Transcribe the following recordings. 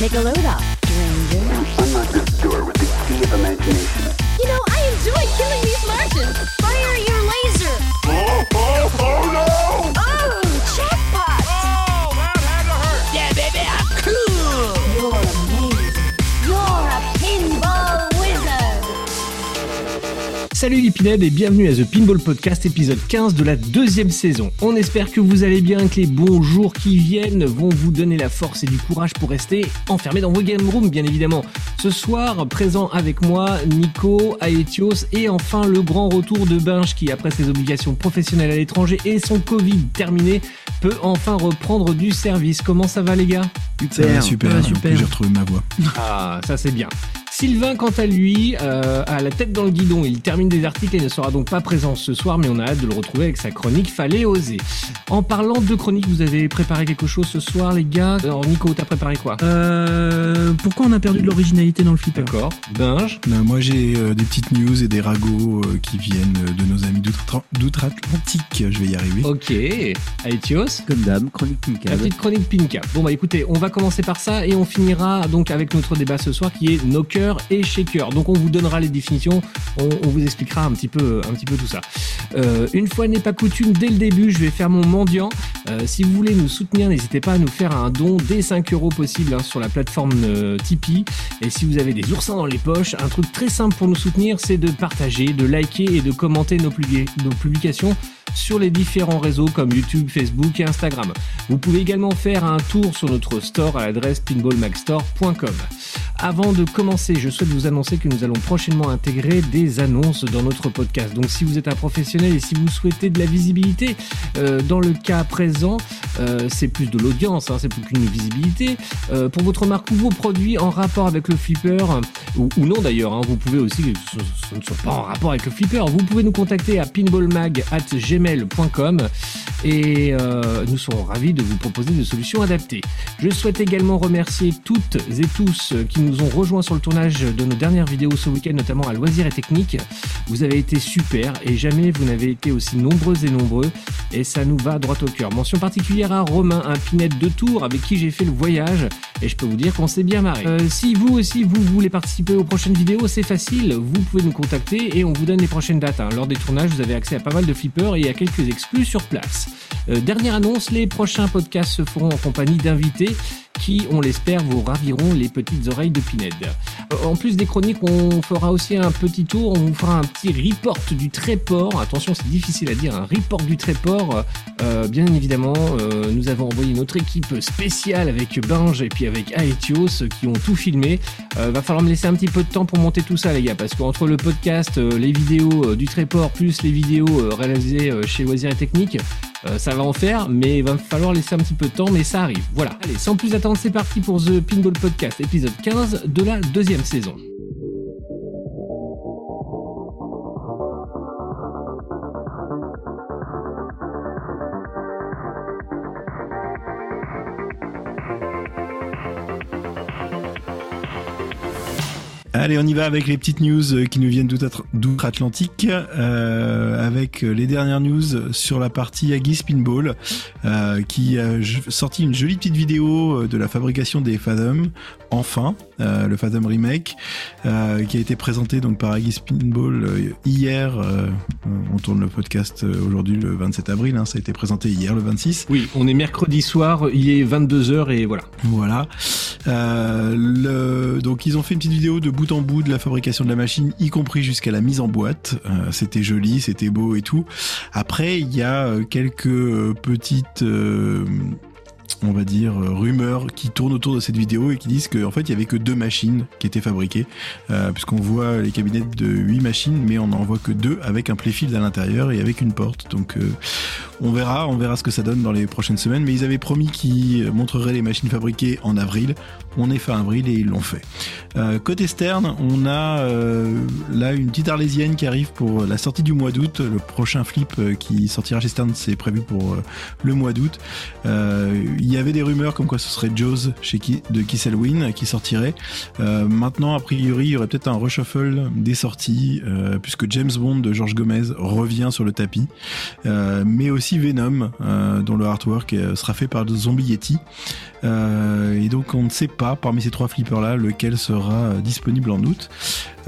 Take a load off, stranger. Unlock this door with the key of imagination. You know, I enjoy killing these Martians. Fire your laser. Oh, oh, oh no! Salut les pinèdes et bienvenue à The Pinball Podcast épisode 15 de la deuxième saison. On espère que vous allez bien, que les bons jours qui viennent vont vous donner la force et du courage pour rester enfermés dans vos game rooms bien évidemment. Ce soir, présent avec moi, Nico, Aetios et enfin le grand retour de Binge qui après ses obligations professionnelles à l'étranger et son Covid terminé peut enfin reprendre du service. Comment ça va les gars? Ça va super, super. plus, j'ai retrouvé ma voix. Ah, ça c'est bien. Sylvain, quant à lui, euh, a la tête dans le guidon. Il termine des articles et ne sera donc pas présent ce soir, mais on a hâte de le retrouver avec sa chronique Fallait oser. En parlant de chronique, vous avez préparé quelque chose ce soir, les gars? Alors, Nico, t'as préparé quoi? Euh, pourquoi on a perdu de l'originalité dans le flipper? D'accord. Binge? Euh, moi, j'ai euh, des petites news et des ragots euh, qui viennent euh, de nos amis d'outre- d'outre-Atlantique. Je vais y arriver. Ok. Aetios. Comme d'hab, chronique La Pinka. petite chronique Pinka. Bon bah écoutez, on va commencer par ça et on finira donc avec notre débat ce soir qui est et shaker. Donc on vous donnera les définitions, on, vous expliquera un petit peu, un petit peu tout ça. Euh, une fois n'est pas coutume, dès le début, je vais faire mon mendiant. Euh, si vous voulez nous soutenir, n'hésitez pas à nous faire un don dès 5 euros possible hein, sur la plateforme euh, Tipeee. Et si vous avez des oursins dans les poches, un truc très simple pour nous soutenir, c'est de partager, de liker et de commenter nos publications sur les différents réseaux comme YouTube, Facebook et Instagram. Vous pouvez également faire un tour sur notre store à l'adresse pinballmagstore.com. Avant de commencer, je souhaite vous annoncer que nous allons prochainement intégrer des annonces dans notre podcast. Donc si vous êtes un professionnel et si vous souhaitez de la visibilité, euh, dans le cas présent, euh, c'est plus de l'audience, hein, c'est plus qu'une visibilité. Euh, pour votre marque ou vos produits en rapport avec le flipper, ou, ou non d'ailleurs, hein, vous pouvez aussi, ce, ne soit pas en rapport avec le flipper, vous pouvez nous contacter à pinballmag.gmail.com et euh, nous serons ravis de vous proposer des solutions adaptées. Je souhaite également remercier toutes et tous qui nous ont rejoints sur le tournage de nos dernières vidéos ce week-end, notamment à Loisirs et Techniques. Vous avez été super et jamais vous n'avez été aussi nombreux et nombreux et ça nous va droit au cœur. Mention particulière à Romain, un pinette de tour avec qui j'ai fait le voyage et je peux vous dire qu'on s'est bien marré. Euh, si vous aussi vous voulez participer aux prochaines vidéos, c'est facile, vous pouvez nous contacter et on vous donne les prochaines dates. hein. Lors des tournages, vous avez accès à pas mal de flippers et à quelques exclus sur place. Euh, dernière annonce, les prochains podcasts se feront en compagnie d'invités qui, on l'espère, vous raviront les petites oreilles de Pined. Euh, En plus des chroniques, on fera aussi un petit tour, on vous fera un petit report du Tréport. Attention, c'est difficile à dire, un report du Tréport. Euh, bien évidemment, euh, nous avons envoyé notre équipe spéciale avec Binge et puis avec Aetios qui ont tout filmé. Euh, va falloir me laisser un petit peu de temps pour monter tout ça, les gars, parce qu'entre le podcast, les vidéos du Tréport, plus les vidéos réalisées chez Loisirs et Techniques, euh, ça va en faire, mais il va falloir laisser un petit peu de temps, mais ça arrive. Voilà. Allez, sans plus attendre, c'est parti pour The Pinball Podcast, épisode 15 de la deuxième saison. Allez, on y va avec les petites news euh, qui nous viennent d'outre- d'outre-Atlantique. euh, avec euh, les dernières news sur la partie Aggie Pinball, euh, qui a sorti une jolie petite vidéo de la fabrication des Fathom, enfin, euh, le Fathom Remake, euh, qui a été présenté donc par Aggie Pinball euh, hier. euh, on tourne le podcast euh, aujourd'hui le 27 avril, hein, ça a été présenté hier le 26. Oui, on est mercredi soir, il est 22h et voilà. Voilà. Euh, le, donc ils ont fait une petite vidéo de bout en bout de la fabrication de la machine, y compris jusqu'à la mise en boîte. Euh, c'était joli, c'était beau et tout. Après, il y a quelques petites euh, on va dire, euh, rumeurs qui tournent autour de cette vidéo et qui disent qu'en fait, il y avait que deux machines qui étaient fabriquées, euh, puisqu'on voit les cabinets de huit machines, mais on n'en voit que deux avec un playfield à l'intérieur et avec une porte. Donc, euh, on verra, on verra ce que ça donne dans les prochaines semaines. Mais ils avaient promis qu'ils montreraient les machines fabriquées en avril. On est fin avril et ils l'ont fait. Côté externe, on a là une petite arlésienne qui arrive pour la sortie du mois d'août. Le prochain flip qui sortira chez Stern, c'est prévu pour le mois d'août. Il y avait des rumeurs comme quoi ce serait Jaws chez de Kisselwin qui sortirait. Euh, maintenant, a priori, il y aurait peut-être un reshuffle des sorties, euh, puisque James Bond de George Gomez revient sur le tapis, euh, mais aussi Venom, dont le artwork sera fait par Zombie Yeti. Et donc, on ne sait pas parmi ces trois flippers-là lequel sera disponible en août.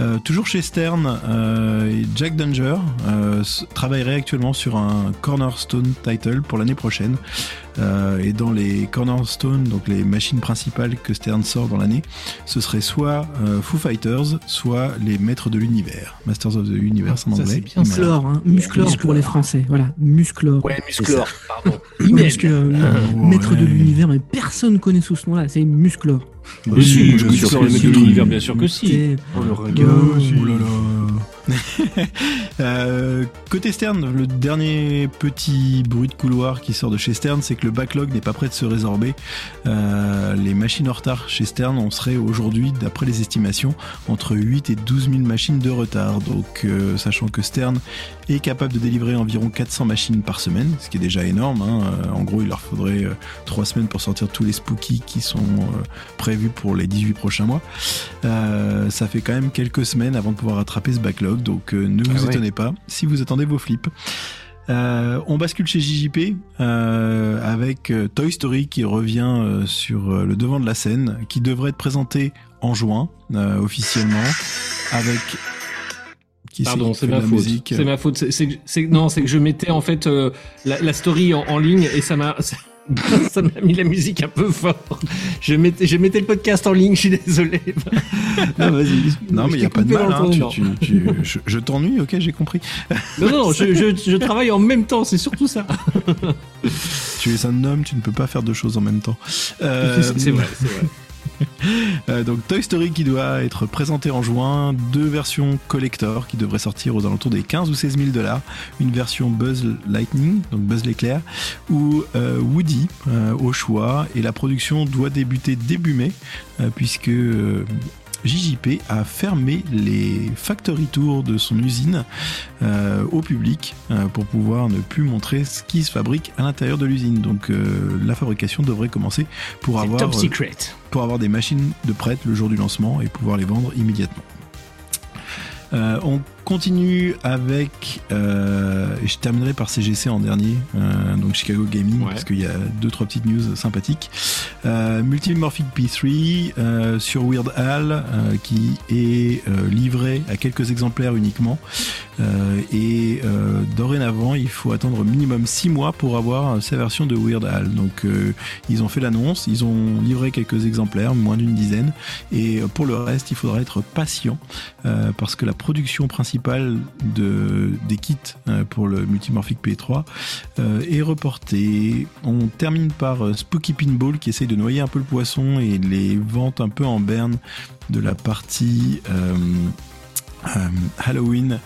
Euh, toujours chez Stern, euh, Jack Danger euh, travaillerait actuellement sur un Cornerstone title pour l'année prochaine. Euh, et dans les Cornerstone, donc les machines principales que Stern sort dans l'année, ce serait soit euh, Foo Fighters, soit les Maîtres de l'univers, Masters of the Universe en anglais. Musclor, hein. Musclor pour les Français. Voilà, Musclor. Ouais, Musclor, pardon. Parce que euh, Ouais. maître de l'univers, mais personne connaît sous ce nom-là. C'est Musclor. Bah, si, bien suis sûr que si. bien sûr que si. Oh, le regard. si. Oh là là. Euh, côté Stern, le dernier petit bruit de couloir qui sort de chez Stern, c'est que le backlog n'est pas prêt de se résorber. Euh, les machines en retard chez Stern, on serait aujourd'hui, d'après les estimations, entre 8 et 12 000 machines de retard. Donc, euh, sachant que Stern est capable de délivrer environ 400 machines par semaine, ce qui est déjà énorme. hein. En gros, il leur faudrait 3 semaines pour sortir tous les spookies qui sont prévus pour les 18 prochains mois. Ça fait quand même quelques semaines avant de pouvoir rattraper ce backlog, donc euh, ne vous Ah ouais. étonnez pas si vous attendez vos flips. Euh, on bascule chez JJP euh, avec Toy Story qui revient euh, sur le devant de la scène, qui devrait être présenté en juin officiellement avec. Qui Pardon, c'est ma faute. C'est ma faute. Non, c'est que je mettais en fait la, la story en, en ligne et ça m'a ça m'a mis la musique un peu fort. Je mettais je mettais le podcast en ligne. Je suis désolé. Ah, vas-y. Non, Je mais il t'ai y a pas de mal. hein, le tu- temps, tu- tu- je je t'ennuie, ok, j'ai compris. Non, non, je, je, je travaille en même temps. C'est surtout ça. Tu es un homme, tu ne peux pas faire deux choses en même temps. Euh, C'est vrai, c'est vrai. Euh, donc Toy Story qui doit être présenté en juin, deux versions collector qui devraient sortir aux alentours des 15 ou 16 000 dollars, une version Buzz Lightning, donc Buzz l'éclair, ou euh, Woody euh, au choix, et la production doit débuter début mai, puisque JJP a fermé les factory tours de son usine euh, au public euh, pour pouvoir ne plus montrer ce qui se fabrique à l'intérieur de l'usine. Donc euh, la fabrication devrait commencer pour avoir top secret. pour avoir des machines de prêtes le jour du lancement et pouvoir les vendre immédiatement. On continue avec, euh, et je terminerai par CGC en dernier, euh, donc Chicago Gaming, Ouais. parce qu'il y a deux trois petites news sympathiques. Euh, Multimorphic P3 euh, sur Weird Al, qui est livré à quelques exemplaires uniquement, et dorénavant il faut attendre minimum 6 mois pour avoir sa version de Weird Al. Donc ils ont fait l'annonce, ils ont livré quelques exemplaires, moins d'une dizaine, et pour le reste il faudra être patient parce que la production principale de, des kits euh, pour le Multimorphic P3 euh, est reportée. On termine par euh, Spooky Pinball qui essaye de noyer un peu le poisson et les ventes un peu en berne de la partie Halloween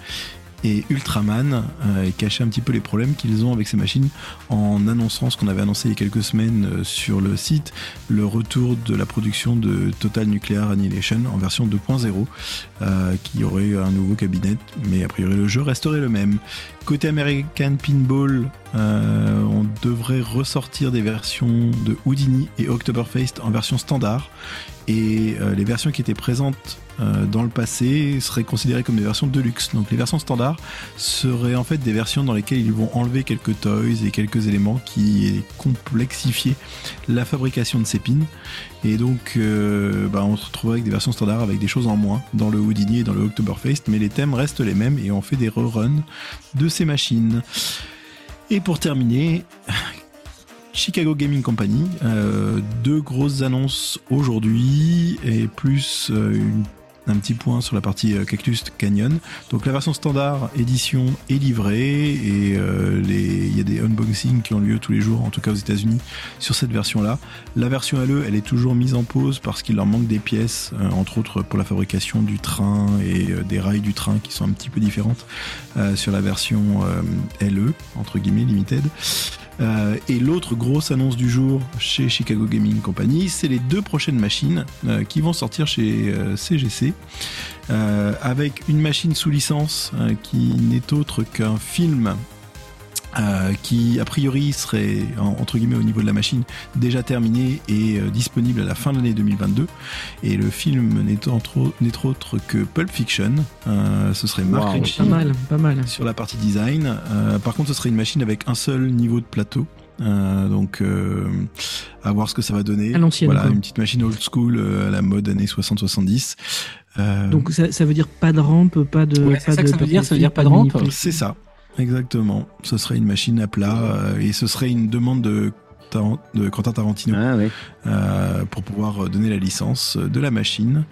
et Ultraman euh, cacher un petit peu les problèmes qu'ils ont avec ces machines en annonçant ce qu'on avait annoncé il y a quelques semaines euh, sur le site, le retour de la production de Total Nuclear Annihilation en version 2.0 euh, qui aurait un nouveau cabinet mais a priori le jeu resterait le même. Côté American Pinball, euh, on devrait ressortir des versions de Houdini et Oktoberfest en version standard et euh, les versions qui étaient présentes euh, dans le passé seraient considérées comme des versions de luxe. Donc les versions standards seraient en fait des versions dans lesquelles ils vont enlever quelques toys et quelques éléments qui complexifiaient la fabrication de ces pins. Et donc euh, bah, on se retrouverait avec des versions standards avec des choses en moins dans le Houdini et dans le Oktoberfest, mais les thèmes restent les mêmes et on fait des reruns de ces machines. Et pour terminer, Chicago Gaming Company, euh, deux grosses annonces aujourd'hui et plus euh, une- un petit point sur la partie euh, Cactus Canyon. Donc la version standard édition est livrée et euh, il y a des unboxings qui ont lieu tous les jours, en tout cas aux États-Unis, sur cette version-là. La version LE, elle est toujours mise en pause parce qu'il leur manque des pièces, euh, entre autres pour la fabrication du train et des rails du train qui sont un petit peu différentes sur la version LE, entre guillemets, limited. Euh, et l'autre grosse annonce du jour chez Chicago Gaming Company, c'est les deux prochaines machines euh, qui vont sortir chez CGC. euh, avec une machine sous licence qui n'est autre qu'un film euh, qui a priori serait en- entre guillemets au niveau de la machine déjà terminé et euh, disponible à la fin de l'année 2022. Et le film n'est autre que Pulp Fiction. Euh, ce serait Mark Wow. Ritchie Pas mal, pas mal. sur la partie design. Euh, par contre, ce serait une machine avec un seul niveau de plateau. Euh, donc, euh, à voir ce que ça va donner. À Voilà, quoi. une petite machine old school euh, à la mode années 60-70. Euh, Donc ça, ça veut dire pas de rampe, pas de. Ouais, pas ça de que ça veut dire, ça veut dire pas de rampe c'est ça, exactement. Ce serait une machine à plat euh, et ce serait une demande de, Quentin Tarantino Ah euh, pour pouvoir donner la licence de la machine.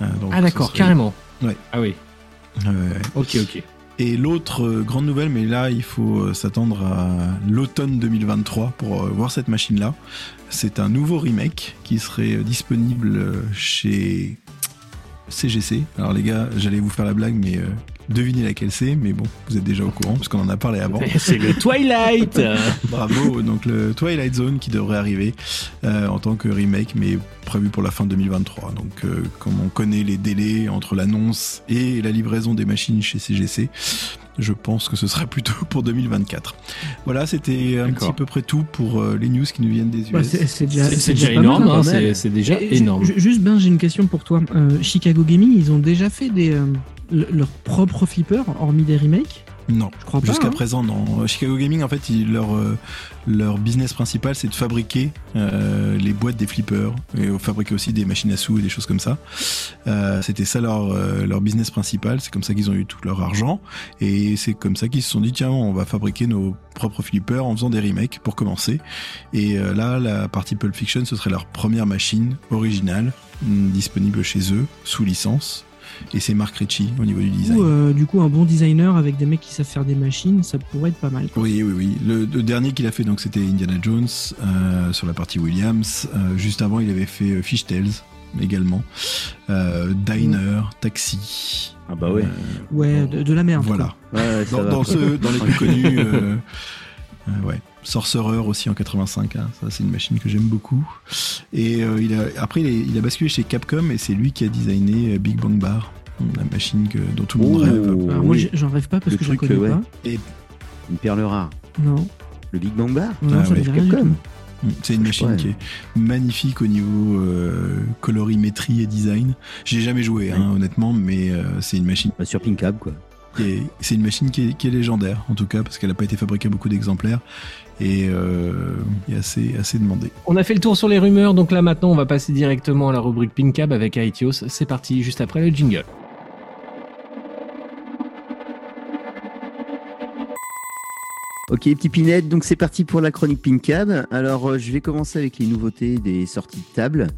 Euh, donc, Ah d'accord, serait- carrément. Ouais. Ah oui. Ok, ok. Et l'autre euh, grande nouvelle, mais là il faut euh, s'attendre à l'automne 2023 pour euh, voir cette machine-là. C'est un nouveau remake qui serait euh, disponible euh, chez CGC. Alors les gars, j'allais vous faire la blague, mais euh, devinez laquelle c'est. Mais bon, vous êtes déjà au courant puisqu'on en a parlé avant. C'est le Twilight. Bravo, donc le Twilight Zone qui devrait arriver euh, en tant que remake, mais prévu pour la fin 2023. Donc, euh, comme on connaît les délais entre l'annonce et la livraison des machines chez CGC, je pense que ce sera plutôt pour 2024. Voilà, c'était un petit peu près tout pour euh, les news qui nous viennent des US. Bah, c'est c'est déjà, C'est c'est déjà déjà pas énorme, hein, c'est c'est déjà Et énorme. ju- Juste Ben, j'ai une question pour toi. Euh, Chicago Gaming, ils ont déjà fait des euh, le- leurs propres flippers, hormis des remakes? Non, Je crois. Jusqu'à hein. présent, non. Chicago Gaming, en fait, leur, euh, leur business principal, c'est de fabriquer euh, les boîtes des flippers et fabriquer aussi des machines à sous et des choses comme ça. Euh, C'était ça leur, leur business principal. C'est comme ça qu'ils ont eu tout leur argent. Et c'est comme ça qu'ils se sont dit, tiens, on va fabriquer nos propres flippers en faisant des remakes pour commencer. Et là, la partie Pulp Fiction, ce serait leur première machine originale hum, disponible chez eux, sous licence. Et c'est Mark Ritchie au niveau du design. Ou euh, du coup, un bon designer avec des mecs qui savent faire des machines, ça pourrait être pas mal. quoi. Oui, oui, oui. Le, le dernier qu'il a fait, donc, c'était Indiana Jones euh, sur la partie Williams. Euh, juste avant, il avait fait euh, Fishtails également, euh, Diner, Taxi. Ah bah ouais. Euh, Ouais, de, de la merde. voilà. Ouais, ouais, ça Dans, va. dans les plus connus, euh, euh, ouais. Sorcerer aussi en 85, hein. ça c'est une machine que j'aime beaucoup. Et euh, il a, après il, est- il a basculé chez Capcom et c'est lui qui a designé euh, Big Bang Bar, la machine que, dont tout le monde Oh, rêve. moi, j'en rêve pas parce Le que je connais ouais. pas. Une perle rare. Non, Le Big Bang Bar non, Ah ça ouais, Capcom. Mm. C'est une machine Ouais. qui est magnifique au niveau euh, colorimétrie et design. J'ai jamais joué, hein, honnêtement, mais euh, c'est une machine Bah, Sur Pinkab, quoi. c'est une machine qui est, qui est légendaire, en tout cas, parce qu'elle n'a pas été fabriquée à beaucoup d'exemplaires et euh, est assez, assez demandée. On a fait le tour sur les rumeurs, donc là maintenant on va passer directement à la rubrique Pincab avec Aetios. C'est parti, juste après le jingle. Ok, petit Pinette, donc c'est parti pour la chronique Pinkab. Alors, euh, je vais commencer avec les nouveautés des sorties de table.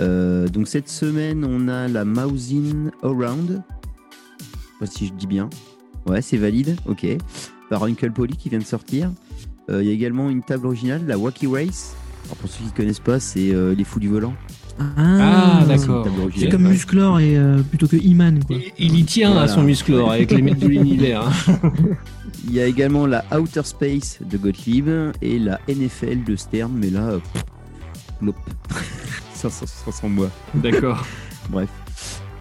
Euh, donc, cette semaine, on a la Mousin Around. Je sais pas si je dis bien. Ouais, c'est valide, ok. Par Uncle Polly qui vient de sortir. Euh, Il y a également une table originale, la Wacky Race. Alors, pour ceux qui ne connaissent pas, c'est euh, les fous du volant. Ah, une d'accord. C'est comme Musclor et euh, plutôt que Iman. Quoi. Il, il y tient à Voilà. son musclor avec les mecs de l'univers. hein. Il y a également la Outer Space de Gottlieb et la NFL de Stern, mais là, euh, ça, ça sent moi. D'accord. Bref.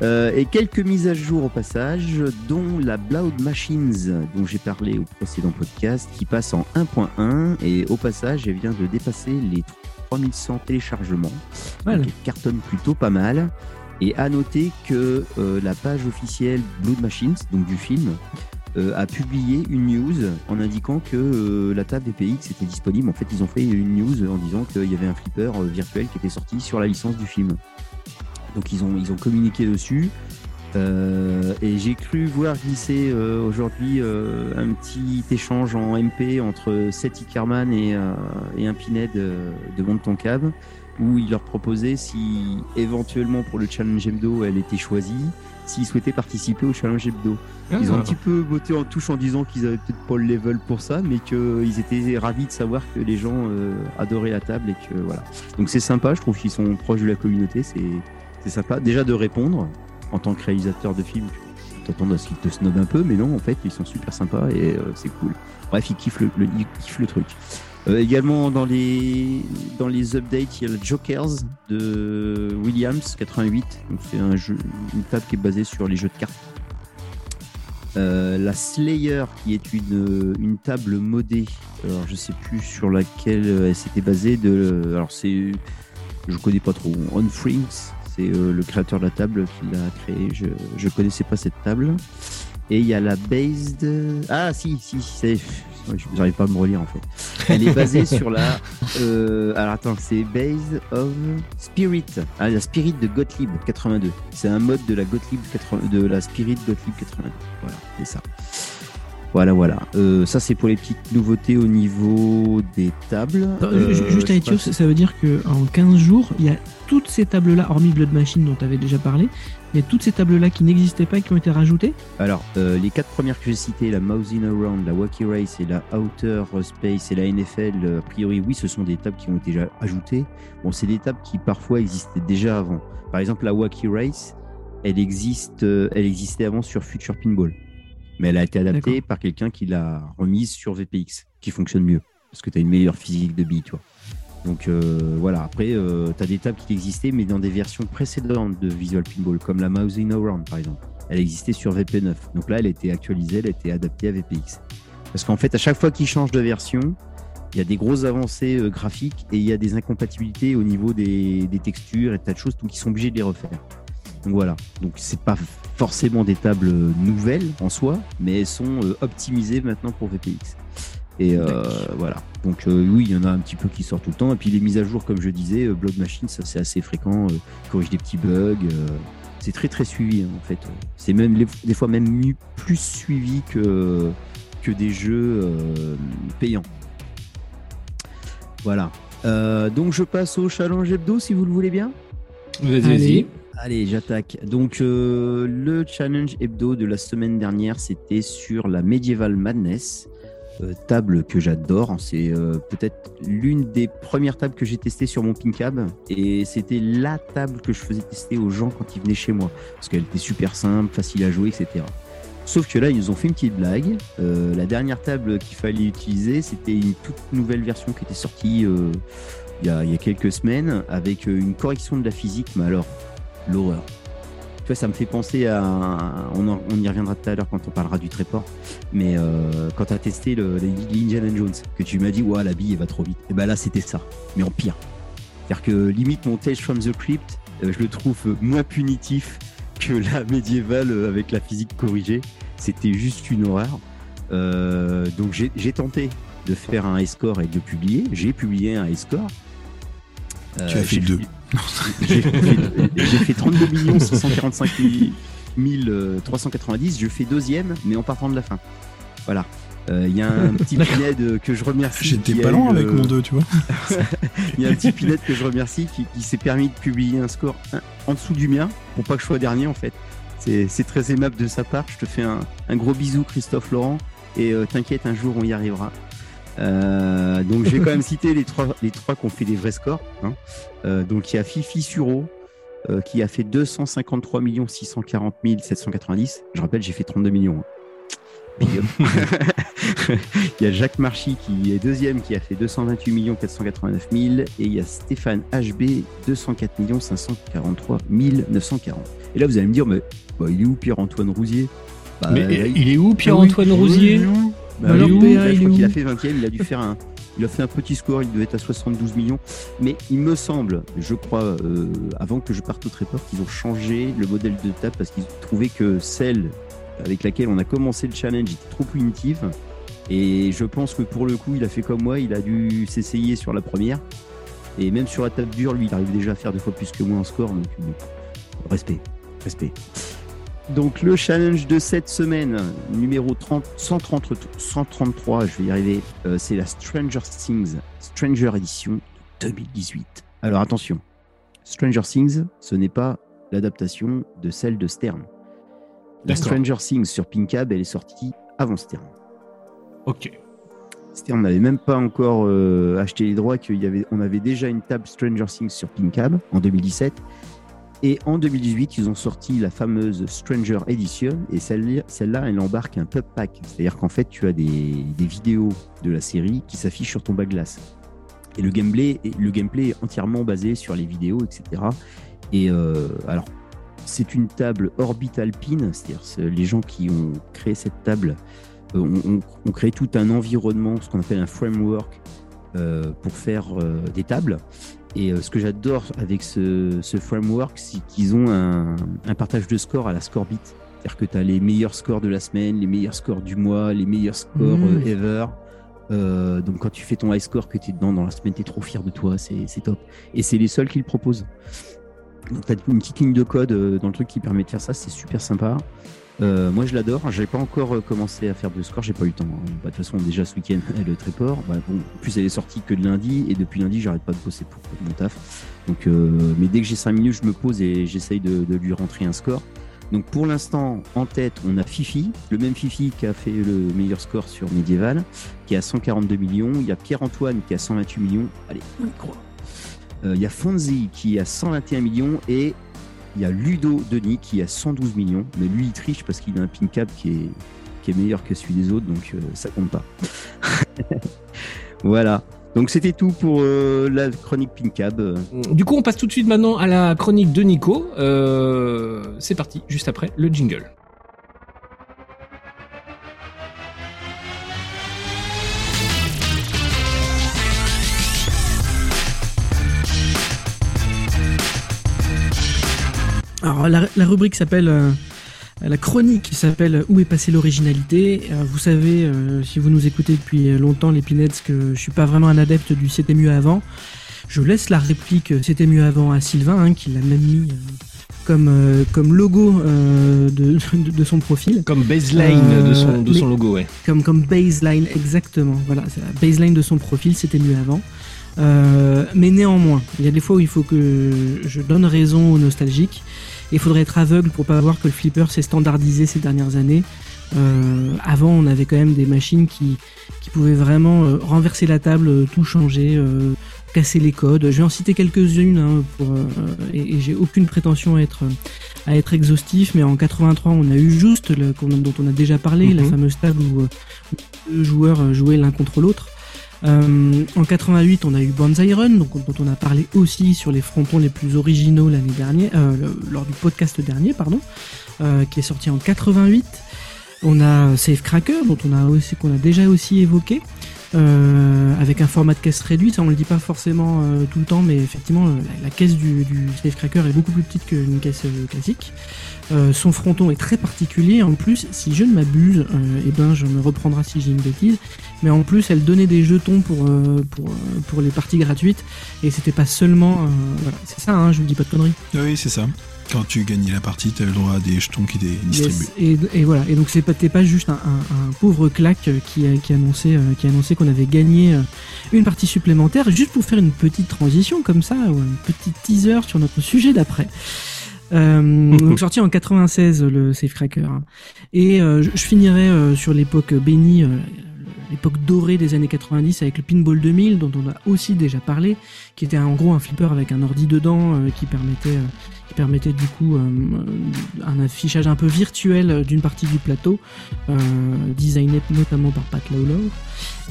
Euh, et quelques mises à jour au passage, dont la Blood Machines, dont j'ai parlé au précédent podcast, qui passe en 1.1 et au passage, elle vient de dépasser les 3100 téléchargements. Voilà. Donc, elle cartonne plutôt pas mal. Et à noter que euh, la page officielle Blood Machines, donc du film, euh, a publié une news en indiquant que euh, la table VPX était disponible. En fait, ils ont fait une news en disant qu'il y avait un flipper euh, virtuel qui était sorti sur la licence du film. Donc ils ont, ils ont communiqué dessus. Euh, et j'ai cru voir glisser euh, aujourd'hui euh, un petit échange en MP entre Seth Ickerman et, et un Pinhead de Monte ton Cab où il leur proposait si éventuellement pour le challenge hebdo elle était choisie, s'ils souhaitaient participer au challenge hebdo. Ils ont un petit peu botté en touche en disant qu'ils avaient peut-être pas le level pour ça, mais qu'ils étaient ravis de savoir que les gens adoraient la table et que voilà. Donc c'est sympa, je trouve qu'ils sont proches de la communauté, c'est sympa. Déjà de répondre en tant que réalisateur de film, t'attends à ce qu'ils te snobent un peu, mais non, en fait ils sont super sympas et euh, c'est cool. Bref, ils kiffent le, le- ils kiffent le truc. Euh, également dans les dans les updates, il y a le Jokers de Williams 88. Donc c'est un jeu, une table qui est basée sur les jeux de cartes. Euh, la Slayer, qui est une, une table modée, alors je sais plus sur laquelle elle s'était basée. De, alors c'est, je connais pas trop. On Frings, c'est euh, le créateur de la table qui l'a créée. Je, je connaissais pas cette table. Et il y a la base de. Ah si, si, c'est. Je n'arrive pas à me relire en fait. Elle est basée sur la. euh, alors attends, c'est Base of Spirit. Ah, la Spirit de Gottlieb 82. C'est un mode de la Gottlieb 80 de la Spirit Gottlieb 82. Voilà, c'est ça. Voilà, voilà. Euh, ça, c'est pour les petites nouveautés au niveau des tables. Euh, Juste à pas si- ça veut dire qu'en 15 jours, il y a toutes ces tables-là, hormis Blood Machine dont tu avais déjà parlé, il y a toutes ces tables-là qui n'existaient pas et qui ont été rajoutées. Alors, euh, les quatre premières que j'ai citées, la Mousing Around, la Wacky Race et la Outer Space et la NFL, euh, a priori, oui, ce sont des tables qui ont été déjà ajoutées. Bon, c'est des tables qui parfois existaient déjà avant. Par exemple, la Wacky Race, elle, existe, euh, elle existait avant sur Future Pinball. Mais elle a été adaptée par quelqu'un qui l'a remise sur VPX, qui fonctionne mieux. Parce que tu as une meilleure physique de billes, toi. Donc euh, voilà, après, tu as des tables qui existaient, mais dans des versions précédentes de Visual Pinball, comme la Mousing Around, par exemple elle existait sur VP9. Donc là, elle a été actualisée, elle a été adaptée à VPX. Parce qu'en fait, à chaque fois qu'ils changent de version, il y a des grosses avancées euh, graphiques et il y a des incompatibilités au niveau des, des textures et tas de choses, donc ils sont obligés de les refaire. Donc voilà. Donc c'est pas forcément des tables euh, nouvelles en soi, mais elles sont euh, optimisées maintenant pour VPX. Et euh, voilà. Donc euh, oui, il y en a un petit peu qui sortent tout le temps. Et puis les mises à jour, comme je disais, euh, Blood Machine, ça c'est assez fréquent. euh, corrige des petits bugs. euh, c'est très très suivi hein, en fait. C'est même les- des fois même mieux- plus suivi que, que des jeux euh, payants. Voilà. Euh, donc je passe au challenge hebdo si vous le voulez bien. Vas-y, Allez. vas-y. Allez, j'attaque. Donc euh, le challenge hebdo de la semaine dernière, c'était sur la Medieval Madness. euh, table que j'adore, c'est euh, peut-être l'une des premières tables que j'ai testées sur mon Pincab et c'était la table que je faisais tester aux gens quand ils venaient chez moi parce qu'elle était super simple, facile à jouer, etc. Sauf que là, ils nous ont fait une petite blague. La dernière table qu'il fallait utiliser, c'était une toute nouvelle version qui était sortie il y, a, il y a quelques semaines avec une correction de la physique, mais alors, l'horreur. Tu vois, ça me fait penser à. On, y reviendra tout à l'heure quand on parlera du tréport. Mais euh, quand tu as testé l'Indiana Jones, que tu m'as dit, ouais, la bille, elle va trop vite. Et ben là, c'était ça, mais en pire. C'est-à-dire que limite, mon from the Crypt, euh, je le trouve moins punitif que la médiévale euh, avec la physique corrigée. C'était juste une horreur. Donc j'ai tenté de faire un score et de publier. J'ai publié un score. Euh, Tu as fait j'ai deux. J'ai fait, j'ai fait 32 millions 645 000, 390. Je fais deuxième, mais en partant de la fin. Voilà. Euh, Il y a un petit Pinhead que je remercie. J'étais pas loin eu, avec euh, mon 2, tu vois. il y a un petit Pinhead que je remercie qui, qui s'est permis de publier un score en dessous du mien pour pas que je sois dernier en fait. C'est c'est très aimable de sa part. Je te fais un, un gros bisou, Christophe Laurent. Et euh, t'inquiète, un jour on y arrivera. Euh, donc je vais quand même citer les trois, les trois qui ont fait des vrais scores. hein. Euh, donc il y a Fifi Suro euh, qui a fait 253 640 790. Je rappelle, j'ai fait 32 millions. hein. Big up. il y a Jacques Marchi qui est deuxième qui a fait 228 489 000 et il y a Stéphane HB 204 543 940. Et là vous allez me dire mais bah, il est où Pierre-Antoine Rousier? Bah, Mais il est où Pierre-Antoine Rousier? Bah, Alors, où PA, je crois qu'il a fait 20 e il a dû faire un. Il a fait un petit score, il devait être à 72 millions. Mais il me semble, je crois, euh, avant que je parte au tréport, qu'ils ont changé le modèle de table parce qu'ils trouvaient que celle avec laquelle on a commencé le challenge était trop punitive. Et je pense que pour le coup, il a fait comme moi, il a dû s'essayer sur la première. Et même sur la table dure, lui, il arrive déjà à faire deux fois plus que moi en score. Donc, respect, respect. Donc le challenge de cette semaine, numéro 30, 130 133, je vais y arriver, euh, c'est la Stranger Things Stranger Edition 2018. Alors attention, Stranger Things, ce n'est pas l'adaptation de celle de Stern. La. Stranger Things sur Pincab, elle est sortie avant Stern. Ok. Stern n'avait même pas encore euh, acheté les droits, avait, on avait déjà une table Stranger Things sur Pincab en 2017. Et en 2018, ils ont sorti la fameuse Stranger Edition. Et celle- celle-là, elle embarque un pub pack. C'est-à-dire qu'en fait, tu as des, vidéos de la série qui s'affichent sur ton bas glace. Et le gameplay, est- entièrement basé sur les vidéos, etc. Et euh, alors, c'est une table orbital pin, c'est-à-dire c'est les gens qui ont créé cette table euh, ont, créé tout un environnement, ce qu'on appelle un framework euh, pour faire des tables. Et euh, ce que j'adore avec ce, ce framework, c'est qu'ils ont un, un partage de score à la score beat. C'est-à-dire que tu as les meilleurs scores de la semaine, les meilleurs scores du mois, les meilleurs scores Mhm. euh, ever. Euh, donc quand tu fais ton high score que tu es dedans dans la semaine, tu es trop fier de toi, c'est top. Et c'est les seuls qui le proposent. Donc tu as une petite ligne de code dans le truc qui permet de faire ça, c'est super sympa. Euh, moi je l'adore, j'ai pas encore euh, commencé à faire de score, j'ai pas eu le temps. hein. Bah, De toute façon déjà ce week-end elle est très fort. Bah, en plus elle est sortie que de lundi et depuis lundi j'arrête pas de bosser pour mon taf. Donc, euh, mais dès que j'ai 5 minutes je me pose et j'essaye de, lui rentrer un score. Donc pour l'instant en tête on a Fifi, le même Fifi qui a fait le meilleur score sur Medieval, qui a 142 millions. Il y a Pierre-Antoine qui a 128 millions. Allez, on y croit. Il y a Fonzi qui a 121 millions et il y a Ludo Denis qui a 112 millions. Mais lui, il triche parce qu'il a un pin cap qui est, meilleur que celui des autres, donc euh, ça compte pas. voilà. Donc c'était tout pour euh, la chronique pin cab. Du coup, on passe tout de suite maintenant à la chronique de Nico. Euh, c'est parti, juste après le jingle. Alors la, la rubrique s'appelle euh, la chronique s'appelle Où est passée l'originalité? Euh, Vous savez, euh, si vous nous écoutez depuis longtemps, les Pinettes, que je suis pas vraiment un adepte du C'était mieux avant. Je laisse la réplique C'était mieux avant à Sylvain, hein, qui l'a même mis euh, comme, euh, comme logo euh, de, de, de son profil. Comme baseline Euh, de, son, de son logo, ouais. comme, comme baseline exactement. Voilà, la baseline de son profil, c'était mieux avant. Mais néanmoins, il y a des fois où il faut que je donne raison aux nostalgiques. Et il faudrait être aveugle pour pas voir que le flipper s'est standardisé ces dernières années. Euh, avant, on avait quand même des machines qui, qui pouvaient vraiment euh, renverser la table, euh, tout changer, euh, casser les codes. Je vais en citer quelques-unes hein, pour, et, et j'ai aucune prétention à être à être exhaustif, mais en 83, on a eu juste le, dont on a déjà parlé, la Mhm. fameuse table où, où deux joueurs jouaient l'un contre l'autre. Euh, en 88, on a eu Banzai Run, donc, dont on a parlé aussi sur les frontons les plus originaux l'année dernière, euh, lors du podcast dernier, pardon, euh, qui est sorti en 88. On a Safecracker, dont on a aussi qu'on a déjà aussi évoqué, euh, avec un format de caisse réduit. Ça, on le dit pas forcément euh, tout le temps, mais effectivement, la, caisse du, du Safecracker est beaucoup plus petite qu'une caisse classique. Euh, son fronton est très particulier. En plus, si je ne m'abuse, euh, eh ben, je me reprendrai si j'ai une bêtise. Mais en plus, elle donnait des jetons pour euh, pour euh, pour les parties gratuites. Et c'était pas seulement, euh, voilà, c'est ça. Hein, je vous dis pas de conneries. Oui, c'est ça. Quand tu gagnais la partie, tu avais le droit à des jetons qui étaient distribués. Yes. Et, et voilà. Et donc c'est pas pas juste un, un- un pauvre claque qui a- qui annonçait qui annonçait qu'on avait gagné une partie supplémentaire juste pour faire une petite transition comme ça ou un petit teaser sur notre sujet d'après. Euh, donc sorti en 96 le Safecracker hein. et euh, je, je finirai euh, sur l'époque bénie euh, l'époque dorée des années 90 avec le Pinball 2000 dont on a aussi déjà parlé qui était en gros un flipper avec un ordi dedans euh, qui permettait euh, qui permettait du coup euh, euh, un affichage un peu virtuel d'une partie du plateau, designé notamment par Pat Lawlor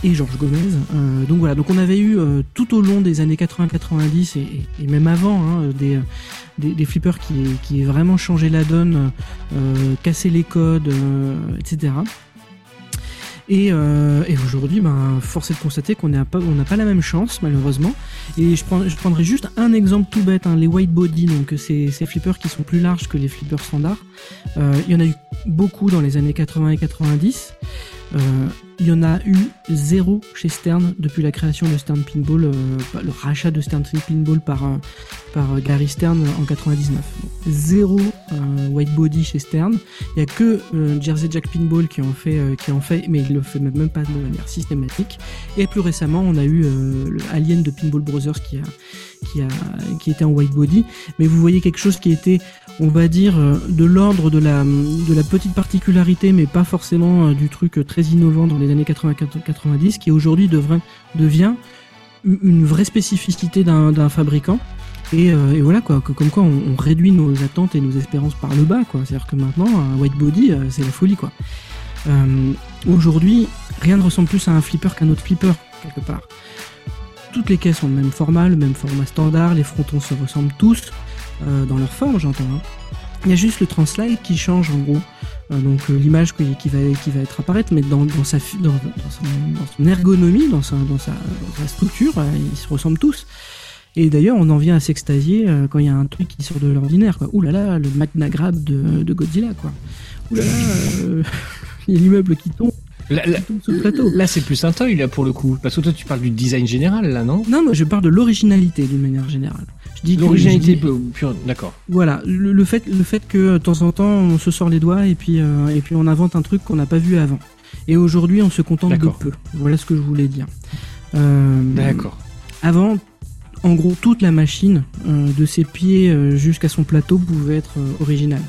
et Georges Gomez. Donc voilà, donc on avait eu tout au long des années 80-90 et, et- et même avant hein, des, des, des flippers qui, qui vraiment changé la donne, euh, cassé les codes, euh, etc. Et, euh, et aujourd'hui, ben, force est de constater qu'on n'a pas, pas la même chance, malheureusement. Et je prendrai juste un exemple tout bête, hein, les white body, donc ces, ces flippers qui sont plus larges que les flippers standards. Euh, il y en a eu beaucoup dans les années 80 et 90. Euh, il y en a eu zéro chez Stern depuis la création de Stern Pinball, euh, le rachat de Stern Pinball par, euh, par euh, Gary Stern en 99. Donc, zéro euh, white body chez Stern. Il y a que euh, Jersey Jack Pinball qui en fait, qui en fait, mais il le fait même pas de manière systématique. Et plus récemment, on a eu le Alien de Pinball Brothers qui a, qui a, qui était en white body. Mais vous voyez quelque chose qui était, on va dire, euh, de l'ordre de la, de la petite particularité, mais pas forcément euh, du truc euh, très innovant dans les années 80-90, qui aujourd'hui devient une vraie spécificité d'un fabricant. Et, voilà quoi, que- comme quoi on, réduit nos attentes et nos espérances par le bas quoi. C'est-à-dire que maintenant un white body c'est la folie quoi. Aujourd'hui rien ne ressemble plus à un flipper qu'un autre flipper quelque part. Toutes les caisses ont le même format, le même format standard, les frontons se ressemblent tous euh, dans leur forme j'entends. hein. Il y a juste le translate qui change en gros. Euh, donc euh, l'image qui, va, qui va être apparaître, mais dans, sa, dans, dans son, ergonomie, dans sa, dans sa, structure, ils se ressemblent tous. Et d'ailleurs, on en vient à s'extasier quand il y a un truc qui sort de l'ordinaire. Ouh là là, le Magna Grab de, de Godzilla, quoi. Ouh là là, il y a l'immeuble qui tombe, Là, c'est plus un toy, là, pour le coup. Parce que toi, tu parles du design général, là, non? Non, moi je parle de l'originalité d'une manière générale. Je dis que- L'originalité pure, d'accord. Voilà, le, le fait, le fait que de temps en temps on se sort les doigts et puis, euh, et puis on invente un truc qu'on n'a pas vu avant. Et aujourd'hui on se contente de peu. Voilà ce que je voulais dire. Euh, D'accord. Avant, en gros, toute la machine, euh, de ses pieds euh, jusqu'à son plateau, pouvait être euh, originale,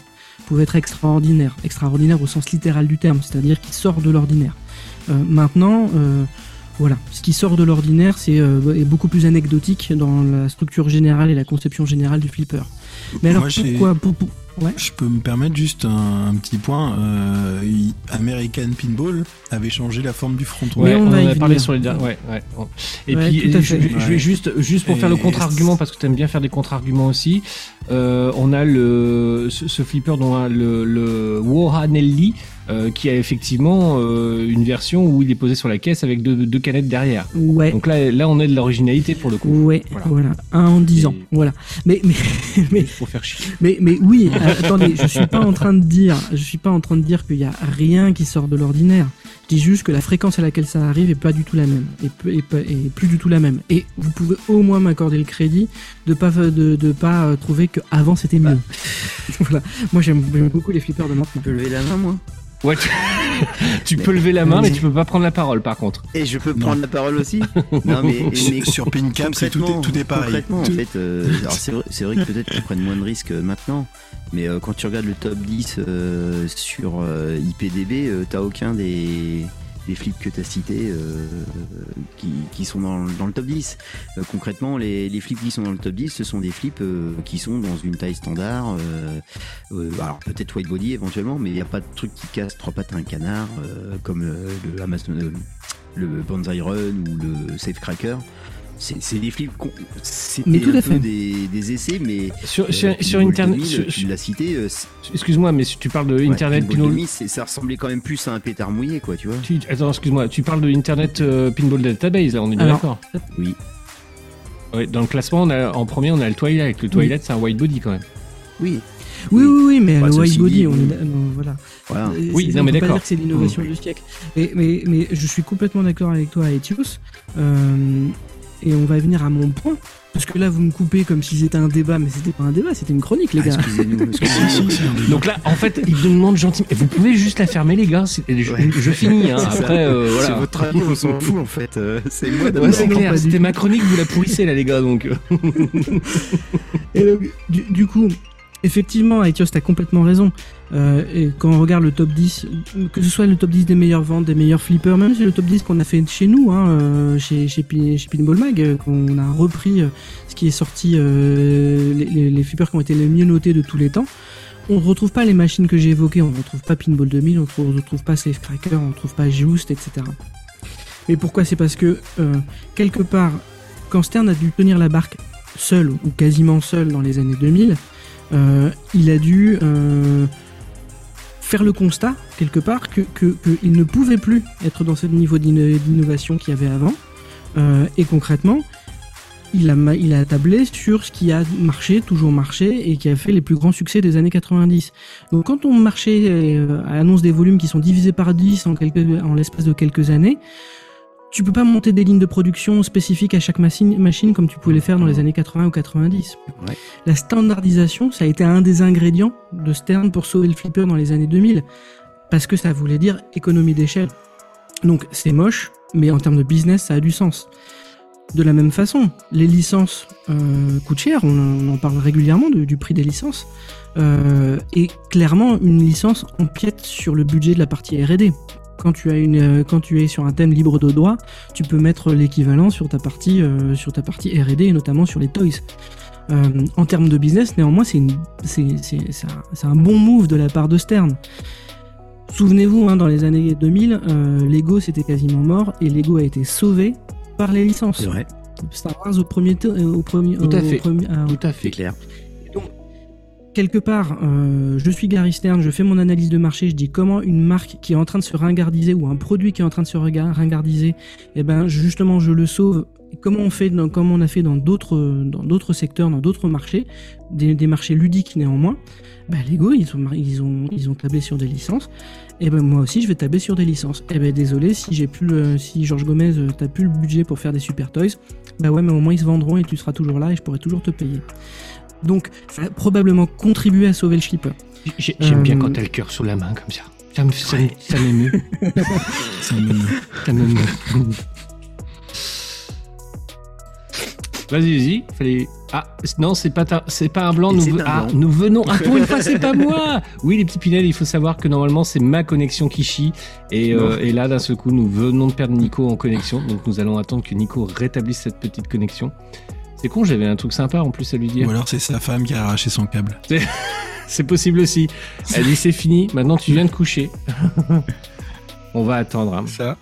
pouvait être extraordinaire, extraordinaire au sens littéral du terme, c'est-à-dire qui sort de l'ordinaire. Euh, maintenant, euh, voilà, ce qui sort de l'ordinaire, c'est euh, est beaucoup plus anecdotique dans la structure générale et la conception générale du flipper. Mais alors Moi, pourquoi pour- pour- ouais. Je peux me permettre juste un, un petit point. Euh, American Pinball avait changé la forme du fronton. Ouais, on on, en a parlé sur les derniers. Ouais, ouais. bon. Et Ouais, puis, je, fait. je- je vais juste, juste pour faire le contre-argument, parce que tu aimes bien faire des contre-arguments aussi, euh, on a le, ce, ce flipper dont on a le, le Wohanelli, euh, qui a effectivement euh, une version où il est posé sur la caisse avec deux, deux canettes derrière. Ouais. Donc là, là, on est de l'originalité pour le coup. Ouais, Voilà. voilà. un en dix ans, voilà. Mais mais mais Pour faire chier. mais, mais oui, euh, attendez, je suis pas en train de dire, je suis pas en train de dire qu'il y a rien qui sort de l'ordinaire. Je dis juste que la fréquence à laquelle ça arrive est pas du tout la même, et, peu- et, peu- et plus du tout la même. Et vous pouvez au moins m'accorder le crédit de pas de, de pas euh, trouver que avant c'était mieux. voilà. Moi j'aime beaucoup les flippers de maintenant. Je peux lever la main, moi? Ouais, tu, tu peux lever la main, mais tu peux pas prendre la parole par contre. Et je peux Non. prendre la parole aussi? Non, mais, mais Sur, sur Pincam, c'est tout, est- tout est pareil. Concrètement, en fait, euh, c'est vrai, que peut-être qu'ils prennent moins de risques euh, maintenant, mais euh, quand tu regardes le top 10 euh, sur euh, IPDB, euh, t'as aucun des, des flips que t'as cités euh, qui, sont dans, le top 10. Euh, concrètement, les, les flips qui sont dans le top 10, ce sont des flips euh, qui sont dans une taille standard. euh, euh, alors peut-être white body éventuellement, mais il n'y a pas de truc qui casse trois pattes à un canard, euh, comme euh, le euh, le Banzai Run ou le Safecracker. C'est c'est des flips, con- c'était Mais tout à un fait. peu des, des essais, mais Sur, euh, sur, sur Pinball Internet, 2000, sur- tu l'as cité, euh, excuse-moi, mais si tu parles de ouais, Internet Pinball Pinball, 2000, c'est- ça ressemblait quand même plus à un pétard mouillé, quoi, tu vois. tu, attends, excuse-moi, tu parles de Internet euh, Pinball Database, là, on est bien Alors, d'accord. Oui. Ouais, dans le classement, on a, en premier, on a le Twilight. Le Twilight, c'est un white body quand même. Oui, Oui oui oui, mais Bah, le white body, dit, on est non, voilà. voilà. Euh, Oui, non, on mais peut pas d'accord. dire que c'est l'innovation du siècle. Et, mais, mais je suis complètement d'accord avec toi, Etios. Euh, et on va venir à mon point. Parce que là, vous me coupez comme si c'était un débat, mais c'était pas un débat, c'était une chronique, les Ah, gars. excusez-nous, Si, excusez-nous. est- Donc là, en fait, il me demande gentiment. Et vous pouvez juste la fermer, les gars. c'est- Je, Ouais. je finis. Hein. C'est. Après, euh, C'est voilà. votre avis, on s'en fout en fait. euh, c'est moi Ouais, c'est clair. C'était ma chronique, vous la pourrissez là, les gars. Donc. Et donc, du, du coup, effectivement, Etios, t'as complètement raison. Euh, et quand on regarde le top 10, que ce soit le top 10 des meilleures ventes, des meilleurs flippers, même si le top 10 qu'on a fait chez nous, hein, euh, chez, chez, chez Pinball Mag, euh, qu'on a repris ce qui est sorti, les, flippers qui ont été les mieux notés de tous les temps, on ne retrouve pas les machines que j'ai évoquées, on ne retrouve pas Pinball 2000, on ne retrouve, pas Safecracker, on ne retrouve pas Just, etc. Mais pourquoi? C'est parce que, quelque part, quand Stern a dû tenir la barque seul ou quasiment seul dans les années 2000, euh, il a dû euh, faire le constat quelque part que que- qu'il ne pouvait plus être dans ce niveau d'inno- d'innovation qu'il y avait avant. Euh, et concrètement, il a, il a tablé sur ce qui a marché, toujours marché, et qui a fait les plus grands succès des années 90. Donc quand on marchait euh, à l'annonce des volumes qui sont divisés par 10 en, quelques, en l'espace de quelques années, tu peux pas monter des lignes de production spécifiques à chaque machine, machine comme tu pouvais les faire dans les années 80 ou 90. Ouais. La standardisation, ça a été un des ingrédients de Stern pour sauver le flipper dans les années 2000. Parce que ça voulait dire économie d'échelle. Donc c'est moche, mais en termes de business, ça a du sens. De la même façon, les licences euh, coûtent cher, on, en- on en parle régulièrement de- du prix des licences. Euh, et clairement, une licence empiète sur le budget de la partie R&D. Quand tu, as une, euh, quand tu es sur un thème libre de droit, tu peux mettre l'équivalent sur ta partie, euh, sur ta partie R&D et notamment sur les toys. Euh, en termes de business, néanmoins, c'est une- c'est c'est- c'est un, un bon move de la part de Stern. Souvenez-vous, hein, dans les années 2000, euh, Lego c'était quasiment mort et Lego a été sauvé par les licences. C'est vrai, Star Wars au premier, au premier, Tout à au fait. premier- euh, Tout à fait. clair. Quelque part, euh, je suis Gary Stern, je fais mon analyse de marché, je dis comment une marque qui est en train de se ringardiser ou un produit qui est en train de se ringardiser, eh ben justement je le sauve. Comment on fait, comme on a fait dans d'autres dans d'autres secteurs, dans d'autres marchés, des, marchés ludiques néanmoins. Bah Lego ils ont ils ont ils ont tablé sur des licences. Et ben moi aussi je vais tabler sur des licences. Et ben désolé si j'ai plus le, si Georges Gomez euh, t'as plus le budget pour faire des super toys. Bah ouais mais au moins ils se vendront et tu seras toujours là et je pourrai toujours te payer. Donc ça a probablement contribué à sauver le. J'ai- J'aime bien Euh, quand t'as le cœur sous la main comme ça. Ça me- ça me- ça m'émeut. Ça me- Ça m'émeut. Vas-y, vas-y. Fallait. Ah, non, c'est pas, ta- c'est pas un blanc. Et Nous, c'est ve- un ah, blanc. nous venons. Ah, pour une fois, c'est pas moi. Oui, les petits pinels, il faut savoir que normalement, c'est ma connexion qui chie. Et, euh, et là, d'un seul coup, nous venons de perdre Nico en connexion. Donc, nous allons attendre que Nico rétablisse cette petite connexion. C'est con, j'avais un truc sympa en plus à lui dire. Ou alors c'est sa femme qui a arraché son câble. C'est possible aussi. Elle dit c'est fini, maintenant tu viens de coucher. On va attendre. hein. Ça.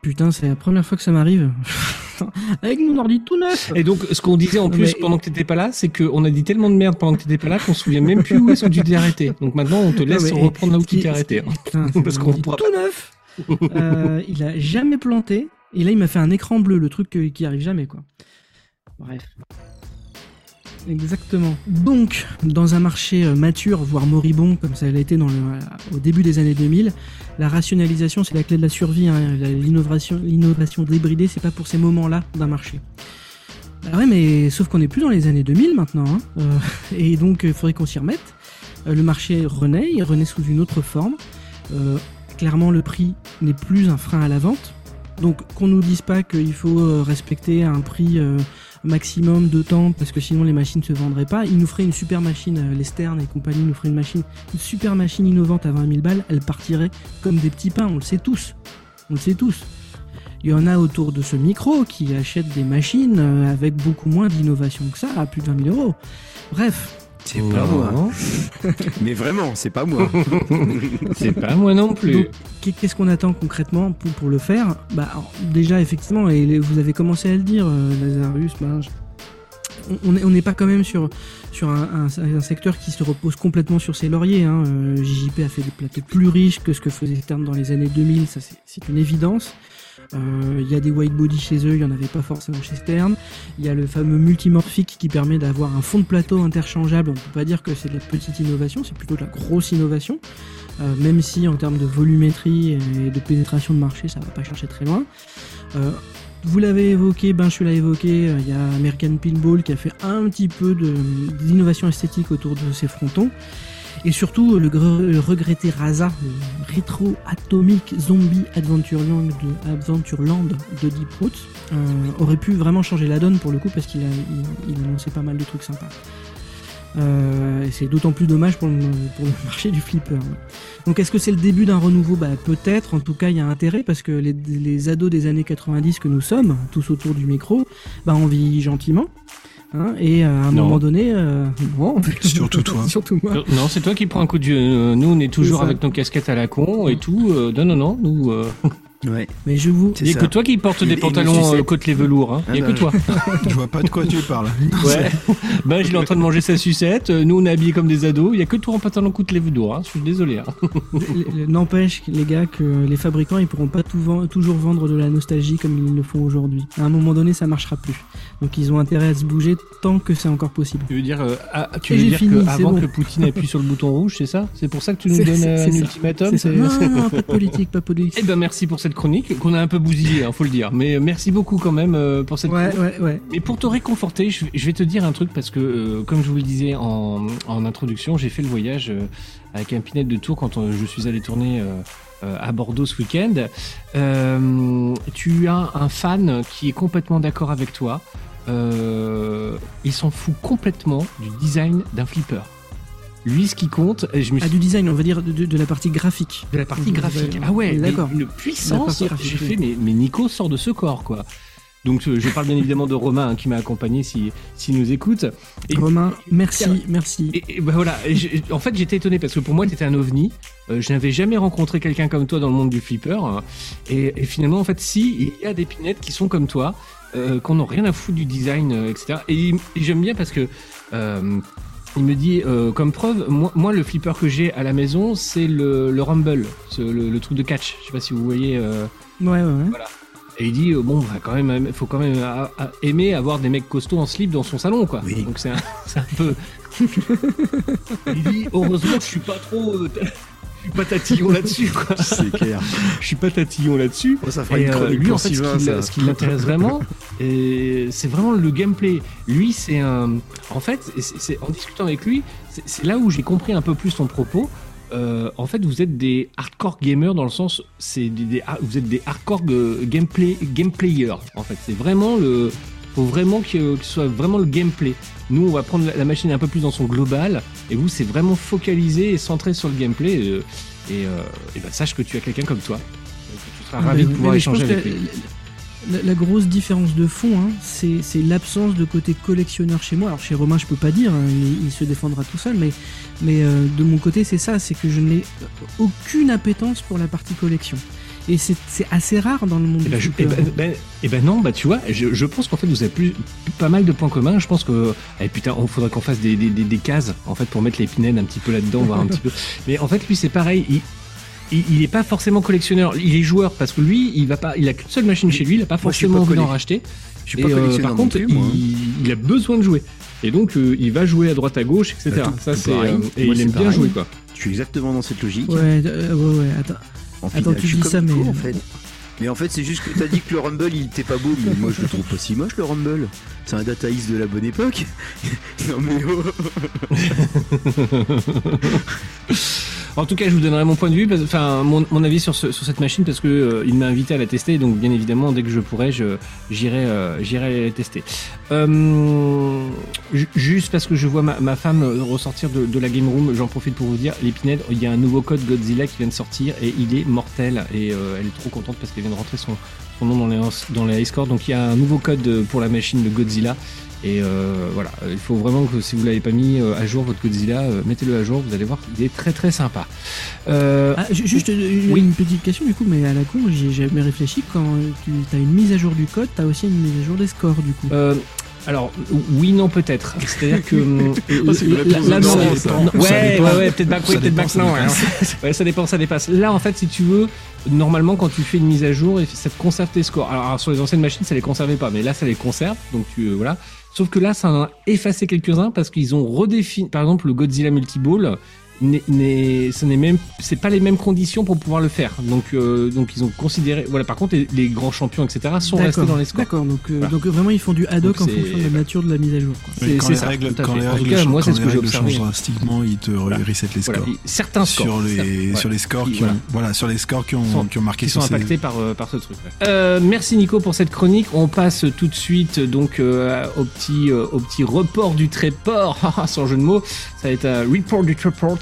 Putain c'est la première fois que ça m'arrive. Avec mon ordi tout neuf. Et donc, ce qu'on disait en plus mais- pendant que t'étais pas là, c'est qu'on a dit tellement de merde pendant que t'étais pas là qu'on se souvient même plus où est-ce que tu t'es arrêté. Donc maintenant, on te laisse Non, mais- reprendre là où tu qui- t'es arrêté. hein. Putain, Parce qu'on pourra tout neuf. Euh, il a jamais planté. Et là, il m'a fait un écran bleu, le truc qui arrive jamais, quoi. Bref. Exactement. Donc, dans un marché euh, mature, voire moribond, comme ça l'a été euh, au début des années 2000, la rationalisation, c'est la clé de la survie. hein. L'innovation, l'innovation débridée, c'est pas pour ces moments-là d'un marché. Bah ouais, mais sauf qu'on est plus dans les années 2000 maintenant, hein. Euh, et donc il faudrait qu'on s'y remette. Le marché renaît, il renaît sous une autre forme. Clairement, le prix n'est plus un frein à la vente. Donc qu'on nous dise pas qu'il faut respecter un prix maximum de temps parce que sinon les machines se vendraient pas. Ils nous feraient une super machine, euh, les Stern et compagnie nous feraient une machine, une super machine innovante à 20 000 balles, elle partirait comme des petits pains, on le sait tous. On le sait tous. Il y en a autour de ce micro qui achètent des machines euh, avec beaucoup moins d'innovation que ça, à plus de 20 000 euros. Bref, C'est pas moi. Non, Mais vraiment, c'est pas moi. c'est pas moi non plus. Donc, Qu'est-ce qu'on attend concrètement pour, pour le faire? Bah, alors, Déjà, effectivement, et vous avez commencé à le dire, euh, Lazarus, ben, je- on- n'est on pas quand même sur, sur un, un- un secteur qui se repose complètement sur ses lauriers. Hein. Euh, JJP a fait des plateaux plus riches que ce que faisait Stern dans les années 2000, ça c'est- c'est une évidence. Euh, Il y a des white body chez eux, il n'y en avait pas forcément chez Stern. Il y a le fameux multimorphique qui permet d'avoir un fond de plateau interchangeable. On peut pas dire que c'est de la petite innovation, c'est plutôt de la grosse innovation. Euh, même si en termes de volumétrie et de pénétration de marché, ça va pas chercher très loin. Euh, vous l'avez évoqué, ben je l'ai évoqué, euh, il y a American Pinball qui a fait un petit peu d'innovation esthétique autour de ses frontons. Et surtout, le, gre- le regretté Rasa, le rétro atomic zombie Adventureland de, Adventureland de Deep Roots, euh, aurait pu vraiment changer la donne pour le coup parce qu'il a, il, il annonçait pas mal de trucs sympas. Euh, c'est d'autant plus dommage pour le, marché du flipper. Donc est-ce que c'est le début d'un renouveau? Bah, Peut-être, en tout cas il y a intérêt parce que les, les ados des années 90 que nous sommes, tous autour du micro, bah, on vit gentiment. Hein, et euh, à un Non. moment donné, euh, bon, Surtout toi. surtout moi. Non, Non, c'est toi qui prends un coup de vieux. Euh, Nous, on est toujours avec nos casquettes à la con et tout. Euh, non, non, non. Nous, euh, Ouais. Mais je vous, C'est il y a ça. que toi qui portes Et- des et pantalons c'est- euh, côtelés velours. Hein. Il y a Ah que toi. Je vois pas de quoi tu parles. Ouais. ben, je l'ai en train de manger sa sucette. Euh, Nous, on est habillés comme des ados. Il y a que toi en pantalon côtelé velours. Hein. Je suis désolé. Hein. n'empêche les gars que les fabricants ils pourront pas tout toujours vendre de la nostalgie comme ils le font aujourd'hui. À un moment donné, ça marchera plus. Donc ils ont intérêt à se bouger tant que c'est encore possible. Tu veux dire, euh, ah, tu Et veux dire fini, que avant bon. que Poutine appuie sur le bouton rouge, c'est ça? C'est pour ça que tu nous donnes un ultimatum non, non, pas de politique, pas de politique. Eh ben merci pour cette chronique qu'on a un peu bousillée, hein, faut le dire. Mais euh, merci beaucoup quand même euh, pour cette Ouais, chronique. ouais, ouais. Mais pour te réconforter, je, je vais te dire un truc parce que, euh, comme je vous le disais en, en introduction, j'ai fait le voyage euh, avec un pinette de tour quand je suis allé tourner à Bordeaux ce week-end. Tu as un fan qui est complètement d'accord avec toi. Il s'en fout complètement du design d'un flipper. Lui, ce qui compte, et je me Ah, suis du design, on va dire de, la partie graphique. de la partie graphique. Ah ouais, d'accord. une puissance. J'ai fait, mais, mais Nico sort de ce corps, quoi. Donc je parle bien évidemment de Romain hein, qui m'a accompagné si s'il nous écoute. Et, Romain, merci, merci. et, et bah voilà. En fait, j'étais étonné parce que pour moi, tu étais un ovni. Euh, je n'avais jamais rencontré quelqu'un comme toi dans le monde du flipper. hein. Et, finalement, en fait, si il y a des pinettes qui sont comme toi, euh, qu'on n'a rien à foutre du design, euh, etc. Et, j'aime bien parce que il me dit, euh, comme preuve, moi, moi, le flipper que j'ai à la maison, c'est le, le Rumble, ce- le, le truc de catch. Je sais pas si vous voyez. euh, Ouais, ouais, ouais. et il dit, euh, bon, bah, quand même, faut quand même euh, euh, aimer avoir des mecs costauds en slip dans son salon, quoi. Oui. Donc c'est un, c'est un peu. il dit, heureusement que je suis pas trop. Je suis pas tatillon là-dessus. C'est clair. Je suis pas tatillon là-dessus. Oh, ça fera Et une euh, chronique lui, en fait, ce qui, ça. l'a- ce qui l'intéresse vraiment, c'est vraiment le gameplay. Lui, c'est un. En fait, c'est- en discutant avec lui, c'est là où j'ai compris un peu plus son propos. Euh, en fait, vous êtes des hardcore gamers dans le sens, c'est des, des- vous êtes des hardcore euh, gameplay gameplayers. En fait, c'est vraiment le. Faut vraiment que, que ce soit vraiment le gameplay. Nous, on va prendre la, machine un peu plus dans son global, et vous, c'est vraiment focalisé et centré sur le gameplay. euh, et, euh, et ben, sache que tu as quelqu'un comme toi. Donc, tu seras ravi Mais- de pouvoir mais échanger avec lui. la, grosse différence de fond, hein, c'est c'est l'absence de côté collectionneur chez moi. Alors chez Romain, je peux pas dire, hein, il, il se défendra tout seul, mais, mais euh, de mon côté, c'est ça, c'est que je n'ai aucune appétence pour la partie collection. Et c'est assez rare dans le monde Eh du ben, je- flipper. eh ben- non, bah tu vois, je, je pense qu'en fait vous avez plus, pas mal de points communs. Je pense que, eh putain, on faudrait qu'on fasse des, des, des, des cases en fait pour mettre les pinèdes un petit peu là-dedans, voir un petit peu. Mais en fait lui c'est pareil, il, il, il est pas forcément collectionneur, il est joueur parce que lui il va pas, il a qu'une seule machine chez lui, il a pas forcément envie d'en racheter. Je suis Et, pas euh, collectionneur par contre, plus, hein. il, il a besoin de jouer. Et donc euh, il va jouer à droite à gauche, etc. Bah, tout- Ça c'est euh, et Moi, il aime bien jouer quoi. Je suis exactement dans cette logique. Ouais, euh, ouais, ouais, attends. En Attends, final, tu je suis dis comme ça, mais- en fait. Mais en fait, c'est juste que t'as dit que le Rumble il était pas beau, mais moi je le trouve pas si moche le Rumble. C'est un dataïs de la bonne époque. non mais oh. En tout cas, je vous donnerai mon point de vue, enfin mon, avis sur, ce- sur cette machine parce que euh, il m'a invité à la tester, donc bien évidemment dès que je pourrai, euh, j'irai la tester. Euh, ju- juste parce que je vois ma, femme ressortir de, la game room, j'en profite pour vous dire, l'épinette, il y a un nouveau code Godzilla qui vient de sortir et il est mortel et elle est trop contente parce qu'elle vient de rentrer son, nom dans les dans scores. Donc il y a un nouveau code pour la machine de Godzilla. Et euh, voilà, il faut vraiment que si vous l'avez pas mis euh, à jour votre Godzilla, euh, mettez-le à jour, vous allez voir, il est très très sympa. Euh, Ah, ju- juste euh, une, Oui. une petite question du coup, mais à la con, j'ai jamais réfléchi. Quand tu as une mise à jour du code, tu as aussi une mise à jour des scores du coup. Euh, alors, oui, non, peut-être. C'est-à-dire que. hum, Oh, là- là, non, ouais, ouais, ouais, peut-être back, oui, Ça peut-être dépend, back, ça non. dépasse. ouais. Ouais, ça dépend, ça dépasse. Là, en fait, si tu veux, normalement, quand tu fais une mise à jour, ça te conserve tes scores. Alors, alors, sur les anciennes machines, ça les conservait pas, mais là, ça les conserve. Donc, tu, euh, voilà. Sauf que là, ça en a effacé quelques-uns parce qu'ils ont redéfini. Par exemple, le Godzilla Multiball. Ce n'est même c'est pas les mêmes conditions pour pouvoir le faire donc euh, donc ils ont considéré voilà par contre les, les grands champions etc sont restés dans les scores D'accord, donc, euh, Voilà. donc vraiment ils font du ad hoc Donc, en fonction de la nature de la mise à jour. C'est- quand les ça, règles, quand les En tout règles, cas, changent- moi, c'est quand ce les que j'ai règles observé. changent drastiquement, ils te Voilà. reset les scores. Certains scores Sur les, sur les scores Qui- qui voilà. ont, voilà, sur les scores qui ont, Sont- qui ont marqué qui sont ces- impactés par, euh, par ce truc. ouais. Euh, merci Nico pour cette chronique. On passe tout de suite donc au petit au petit report du tréport, sans jeu de mots. Ça va être un report du tréport.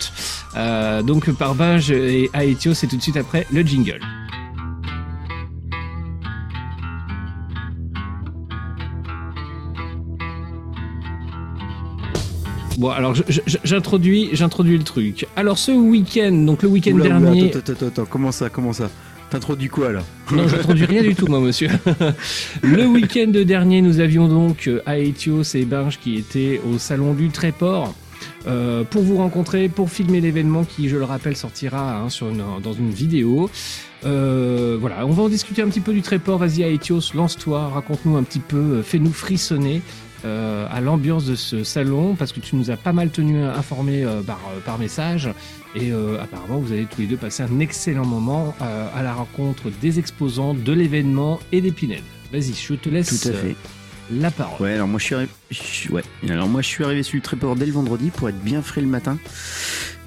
Euh, donc par Binge et Aetio, c'est tout de suite après le jingle. Bon, alors j'introduis, j'introduis le truc. Alors ce week-end, donc le week-end Oula, dernier, attends, attends, attends, attends, comment ça, comment ça? T'introduis quoi là? Non, j'introduis rien du tout, moi, monsieur. le week-end dernier, nous avions donc euh, Aetios et Binge qui étaient au salon du Tréport. Euh, pour vous rencontrer, pour filmer l'événement qui, je le rappelle, sortira hein, sur une- dans une vidéo. Euh, voilà, on va en discuter un petit peu du Tréport. Vas-y, Aetios, lance-toi, raconte-nous un petit peu, euh, fais-nous frissonner euh, à l'ambiance de ce salon, parce que tu nous as pas mal tenu informés euh, par, euh, par message. Et euh, apparemment, vous avez tous les deux passé un excellent moment euh, à la rencontre des exposants, de l'événement et des pinèdes. Vas-y, je te laisse Tout à fait. La parole. Ouais, alors moi je suis arrivé, ouais. Alors moi je suis arrivé sur le tréport dès le vendredi pour être bien frais le matin.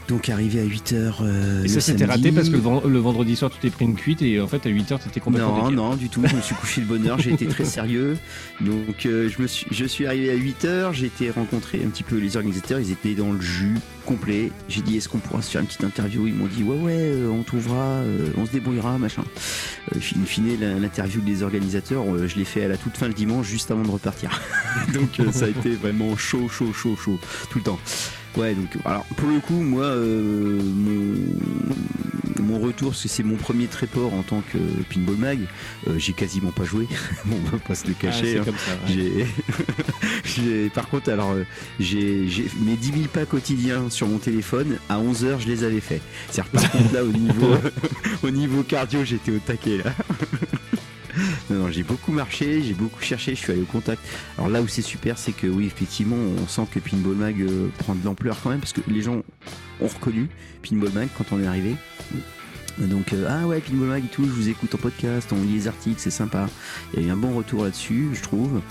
Donc arrivé à 8h et ça, c'était raté parce que le, ven- le vendredi soir, tu t'es pris une cuite et en fait, à 8h, tu étais complètement Non, décalé. non, du tout. Je me suis couché de bonne heure. J'ai été très sérieux. Donc, euh, je, me suis, je suis arrivé à 8 heures. J'ai été rencontrer un petit peu les organisateurs. Ils étaient dans le jus complet. J'ai dit est-ce qu'on pourra se faire une petite interview? Ils m'ont dit ouais, ouais, euh, on trouvera, euh, on se débrouillera, machin. Euh, in fine, l'interview des organisateurs, euh, je l'ai fait à la toute fin le dimanche, juste avant de repartir. donc, euh, ça a été vraiment chaud, chaud, chaud, chaud, tout le temps. Ouais, donc alors pour le coup, moi, euh, mon, mon retour, parce que c'est mon premier tréport en tant que pinball mag, euh, j'ai quasiment pas joué. bon, on va pas se le Ah, cacher. hein. comme ça. ouais. J'ai, par contre, alors, euh, j'ai, j'ai mes 10 000 pas quotidiens sur mon téléphone. À 11 h je les avais faits. C'est-à-dire, par contre, là, au niveau, au niveau cardio, j'étais au taquet là. Non, non, j'ai beaucoup marché, j'ai beaucoup cherché, je suis allé au contact. Alors là où c'est super, c'est que oui, effectivement, on sent que Pinball Mag euh, prend de l'ampleur quand même, parce que les gens ont reconnu Pinball Mag quand on est arrivé. Donc, euh, ah ouais, Pinball Mag et tout, je vous écoute en podcast, on lit les articles, c'est sympa. Il y a eu un bon retour là-dessus, je trouve.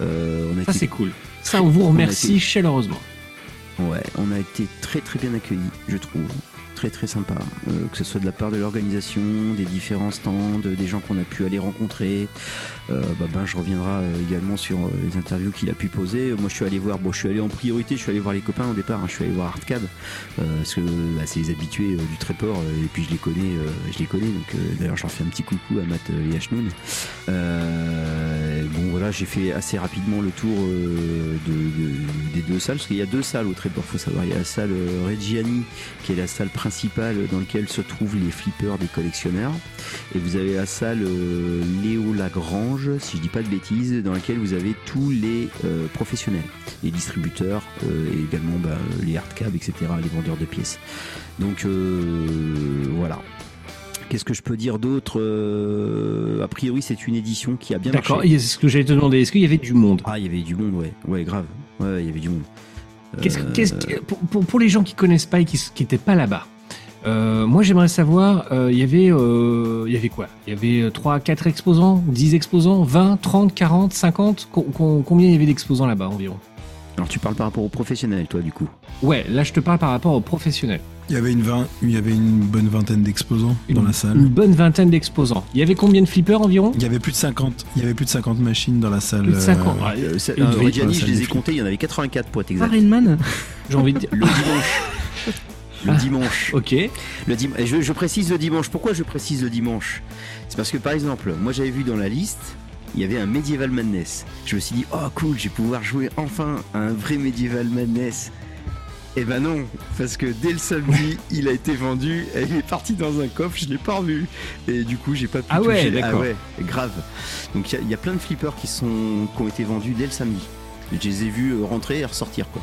Euh, on a Ça, été- c'est cool. Ça, on vous remercie été- chaleureusement. Ouais, on a été très très bien accueillis, je trouve. Très très sympa. Euh, que ce soit de la part de l'organisation, des différents stands, des gens qu'on a pu aller rencontrer. Euh, bah, ben, je reviendrai euh, également sur euh, les interviews qu'il a pu poser. Moi, je suis allé voir, bon, je suis allé en priorité, je suis allé voir les copains au départ. hein. je suis allé voir Hardcab euh, parce que bah, c'est les habitués euh, du Tréport euh, et puis je les connais, euh, je les connais. Donc euh, d'ailleurs, je leur fais un petit coucou à Matt euh, et. Euh, bon, voilà, j'ai fait assez rapidement le tour euh, de, de- des deux salles parce qu'il y a deux salles au Tréport. Faut savoir, il y a la salle euh, Reggiani qui est la salle principale dans laquelle se trouvent les flippers des collectionneurs. Et vous avez la salle euh, Léo Lagrange, si je dis pas de bêtises, dans laquelle vous avez tous les euh, professionnels, les distributeurs euh, et également bah, les hardcab, etc., les vendeurs de pièces. Donc voilà. Qu'est-ce que je peux dire d'autre Euh, A priori, c'est une édition qui a bien marché. D'accord. C'est ce que j'allais te demander. Est-ce qu'il y avait du monde? Ah, il y avait du monde, ouais. Ouais, grave. Ouais, il y avait du monde. Qu'est-ce, Euh, qu'est-ce que- pour, pour- pour les gens qui connaissent pas et qui n'étaient pas là-bas, euh, moi j'aimerais savoir, euh, il y avait, euh, il y avait quoi? Il y avait 3, 4 exposants, 10 exposants, 20, 30, 40, 50 Co- co- Combien il y avait d'exposants là-bas environ? Alors, tu parles par rapport aux professionnels, toi, du coup Ouais, là je te parle par rapport aux professionnels. Il y avait une, vingt- il y avait une bonne vingtaine d'exposants dans la Une salle. bonne vingtaine d'exposants. Il y avait combien de flippers environ? Il y avait plus de 50, il y avait plus de 50 machines dans la salle. Plus de 50. euh, Ah, Euh, ça- Une euh, la je les ai comptés, il y en avait 84 pour être exact. J'ai envie de dire. Le dimanche. Le dimanche. Ok. Le dim- et je, je précise le dimanche. Pourquoi je précise le dimanche? C'est parce que par exemple, moi j'avais vu dans la liste, il y avait un Medieval Madness. Je me suis dit, oh cool, je vais pouvoir jouer enfin à un vrai Medieval Madness. Eh ben non, parce que dès le samedi, il a été vendu, et il est parti dans un coffre, je l'ai pas revu. Et du coup, j'ai pas pu Ah ouais, toucher. d'accord. Ah ouais, grave. Donc il y y, a plein de flippers qui, sont, qui ont été vendus dès le samedi. Je les ai vus euh, rentrer et ressortir quoi.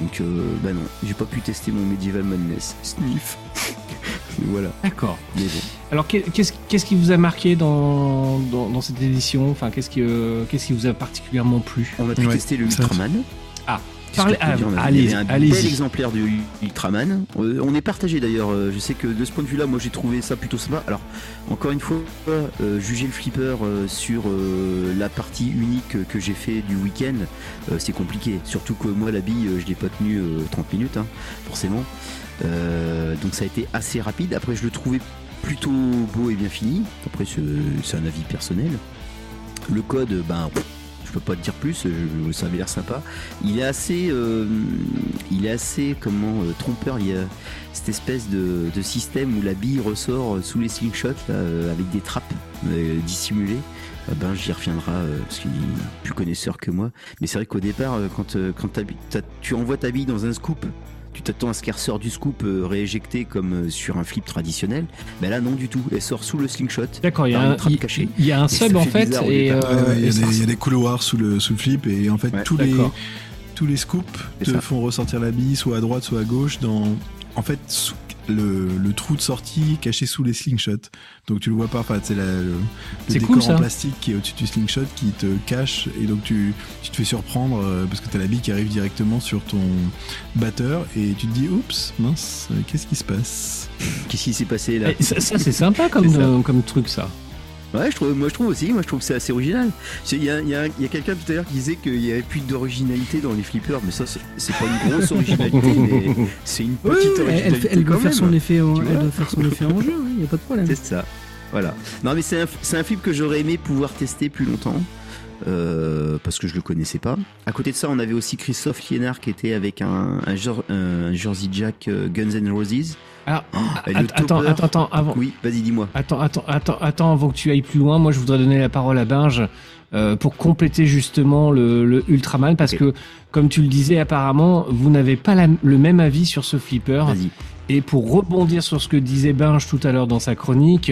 Donc euh, bah non, j'ai pas pu tester mon Medieval Madness. Sniff. voilà. D'accord. Mais bon. Alors qu'est- qu'est-ce qu'est-ce qui vous a marqué dans, dans, dans cette édition? Enfin, qu'est-ce qui, euh, qu'est-ce qui vous a particulièrement plu? On a pu Ouais, tester le Ultraman. Ah, Peux ah, dire On a- allez-y, il y avait un bel exemplaire du Ultraman. Euh, on est partagé d'ailleurs. euh, Je sais que de ce point de vue-là, moi j'ai trouvé ça plutôt sympa. Alors, encore une fois, euh, juger le flipper sur la partie unique que j'ai fait du week-end, c'est compliqué. Surtout que moi, la bille, je l'ai pas tenu euh, 30 minutes, hein, forcément. Donc ça a été assez rapide. Après, je le trouvais plutôt beau et bien fini. Après, c'est c'est un avis personnel. Le code, ben, pff, je peux pas te dire plus. ça avait l'air sympa. Il est assez, euh, il est assez comment euh, trompeur. Il y a cette espèce de, de système où la bille ressort sous les slingshots euh, avec des trappes euh, dissimulées. Ah ben j'y reviendrai euh, parce qu'il est plus connaisseur que moi. Mais c'est vrai qu'au départ, euh, quand, euh, quand tu envoies ta bille dans un scoop, tu t'attends à ce qu'elle ressort du scoop euh, rééjectée comme euh, sur un flip traditionnel? Mais là non du tout. Elle sort sous le slingshot. D'accord, il y, a un- trappe il- cachée. il y a un Et ça sub en fait et, euh, il, y a des, couloirs sous le, sous le flip et en fait Ouais, tous, les, tous les scoops te ça. font ressortir la bille soit à droite soit à gauche dans en fait sous- le, le trou de sortie caché sous les slingshots. Donc tu le vois pas enfin c'est la- le, le décor cool, en plastique qui est au-dessus du slingshot qui te cache et donc tu, tu te fais surprendre euh, parce que t'as la bille qui arrive directement sur ton batteur et tu te dis oups mince euh, qu'est-ce qui se passe? Qu'est-ce qui s'est passé là? Ça, ça, c'est sympa comme, euh, comme truc ça. Ouais, je trouve, moi je trouve aussi, moi je trouve que c'est assez original. Il y a, il y a- il y a quelqu'un tout à l'heure qui disait qu'il y avait plus d'originalité dans les flippers, mais ça c'est- pas une grosse originalité, mais c'est une petite oui, elle, elle, originalité elle doit faire son effet en, elle doit faire son effet en jeu, il n'y a pas de problème. C'est ça. Voilà. Non mais c'est un, un flip que j'aurais aimé pouvoir tester plus longtemps. euh, parce que je le connaissais pas. À côté de ça, on avait aussi Christophe Liénard qui était avec un, un, un Jersey Jack euh, Guns N' Roses. Alors, att- attends, topper- attends, attends, avant, Oui, vas-y, dis-moi. attends, attends, attends, attends, avant que tu ailles plus loin, moi je voudrais donner la parole à Binge. euh, pour compléter justement le, le Ultraman parce que, comme tu le disais, apparemment, vous n'avez pas la- le même avis sur ce flipper. Vas-y. Et pour rebondir sur ce que disait Binge tout à l'heure dans sa chronique,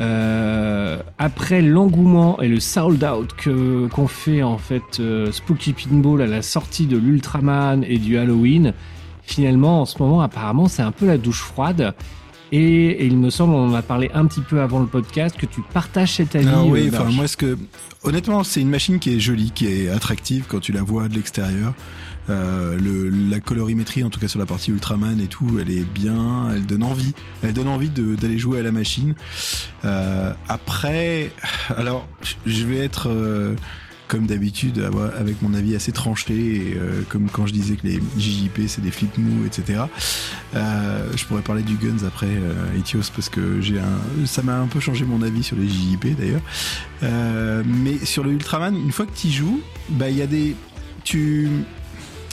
euh, après l'engouement et le sold out que qu'ont fait en fait euh, Spooky Pinball à la sortie de l'Ultraman et du Halloween, finalement en ce moment apparemment c'est un peu la douche froide. Et, et il me semble, on en a parlé un petit peu avant le podcast, que tu partages cet avis. Ah oui, euh, enfin moi ce que honnêtement c'est une machine qui est jolie, qui est attractive quand tu la vois de l'extérieur. Euh, le, la colorimétrie, en tout cas sur la partie Ultraman et tout, elle est bien, elle donne envie, elle donne envie d'aller jouer à la machine. Euh, après, alors je vais être euh, comme d'habitude avec mon avis assez tranché, et, euh, comme quand je disais que les JJP c'est des flip mous, etc. Euh, je pourrais parler du Guns après euh, Etios parce que j'ai un, ça m'a un peu changé mon avis sur les JJP d'ailleurs. Mais sur le Ultraman, une fois que tu joues, bah il y a des, tu,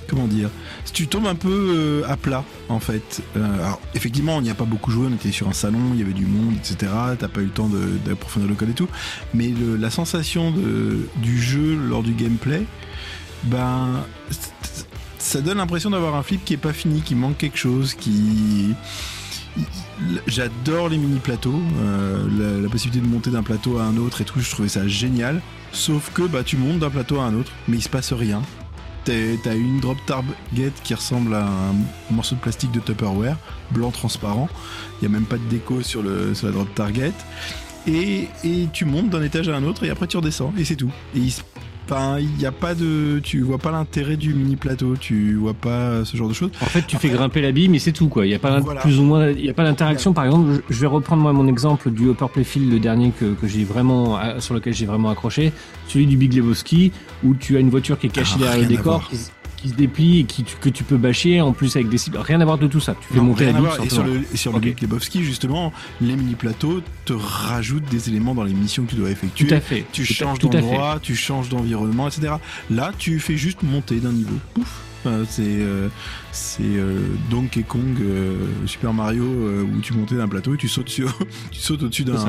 comment dire, tu tombes un peu euh, à plat en fait. Euh, alors effectivement, on n'y a pas beaucoup joué, on était sur un salon, il y avait du monde, etc. T'as pas eu le temps d'approfondir le code et tout, mais la sensation du jeu lors du gameplay, ben ça donne l'impression d'avoir un flip qui est pas fini, qui manque quelque chose, qui J'adore les mini plateaux, euh, la, la possibilité de monter d'un plateau à un autre et tout, je trouvais ça génial. Sauf que bah tu montes d'un plateau à un autre, mais il se passe rien. T'as une drop target qui ressemble à un morceau de plastique de Tupperware, blanc transparent. Il y a même pas de déco sur, le, sur la drop target. Et, et tu montes d'un étage à un autre et après tu redescends et c'est tout. Et il se- Enfin, il n'y a pas de, tu vois pas l'intérêt du mini plateau, tu vois pas ce genre de choses. En fait, tu fais grimper la bille, mais c'est tout, quoi. Il n'y a pas Voilà. plus ou moins, il y a pas d'interaction. Par exemple, je vais reprendre moi mon exemple du Upper Playfield, le dernier que, que j'ai vraiment, sur lequel j'ai vraiment accroché, celui du Big Lebowski, où tu as une voiture qui est cachée Ah, derrière le décor, qui, se- qui se déplie et qui, que tu peux bâcher, en plus avec des cibles. Rien à voir de tout ça. Tu fais Non, monter rien la à voir. Et sur le, et sur Ok. le Lebowski, justement, les mini plateaux te rajoutent des éléments dans les missions que tu dois effectuer. Tout à fait. Tu Tout changes d'endroit, tu changes d'environnement, etc. Là, tu fais juste monter d'un niveau. Pouf. C'est euh, c'est euh, Donkey Kong euh, Super Mario euh, où tu montais d'un plateau et tu sautes sur tu sautes au-dessus d'un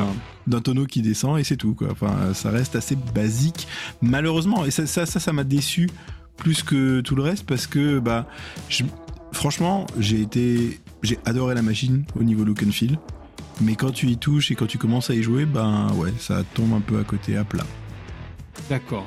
d'un tonneau qui descend et c'est tout quoi. Enfin ça reste assez basique malheureusement et ça ça m'a déçu plus que tout le reste parce que bah franchement j'ai été j'ai adoré la machine au niveau look and feel mais quand tu y touches et quand tu commences à y jouer ben ouais ça tombe un peu à côté à plat. D'accord.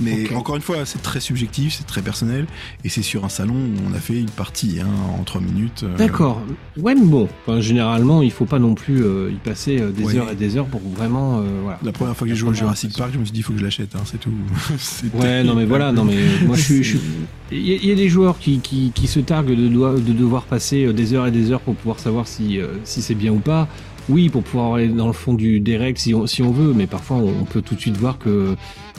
Mais encore une fois, c'est très subjectif, c'est très personnel, et c'est sur un salon où on a fait une partie hein, en 3 minutes. euh, D'accord. Ouais, mais bon. Enfin, généralement, il faut pas non plus euh, y passer euh, des Ouais. heures et des heures pour vraiment. voilà. La première fois que j'ai joué au Jurassic Park, je me suis dit, il faut que je l'achète, hein, c'est tout. Ouais, non mais voilà, non mais moi je suis, il y, a- il y a des joueurs qui, qui, qui se targuent de, devoir passer des heures et des heures pour pouvoir savoir si, si c'est bien ou pas. Oui, pour pouvoir aller dans le fond du des règles si on, si on veut, mais parfois on peut tout de suite voir que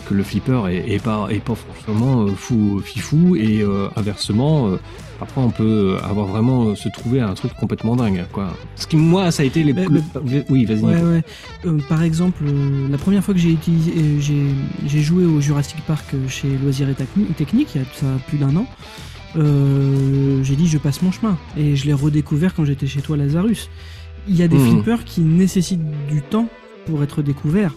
que le flipper est, est pas est pas franchement euh, fou fifou et euh, inversement. euh, Parfois, on peut avoir vraiment se trouver à un truc complètement dingue, quoi. Ce qui, moi, ça a été les. Le- Oui, vas-y. Ouais, Nico. ouais. Euh, par exemple, euh, la première fois que j'ai utilisé, euh, j'ai, j'ai joué au Jurassic Park chez Loisirs et Technique, il y a ça a plus d'un an, j'ai dit je passe mon chemin. Et je l'ai redécouvert quand j'étais chez toi, Lazarus. Il y a des Mhm. flippers qui nécessitent du temps pour être découverts.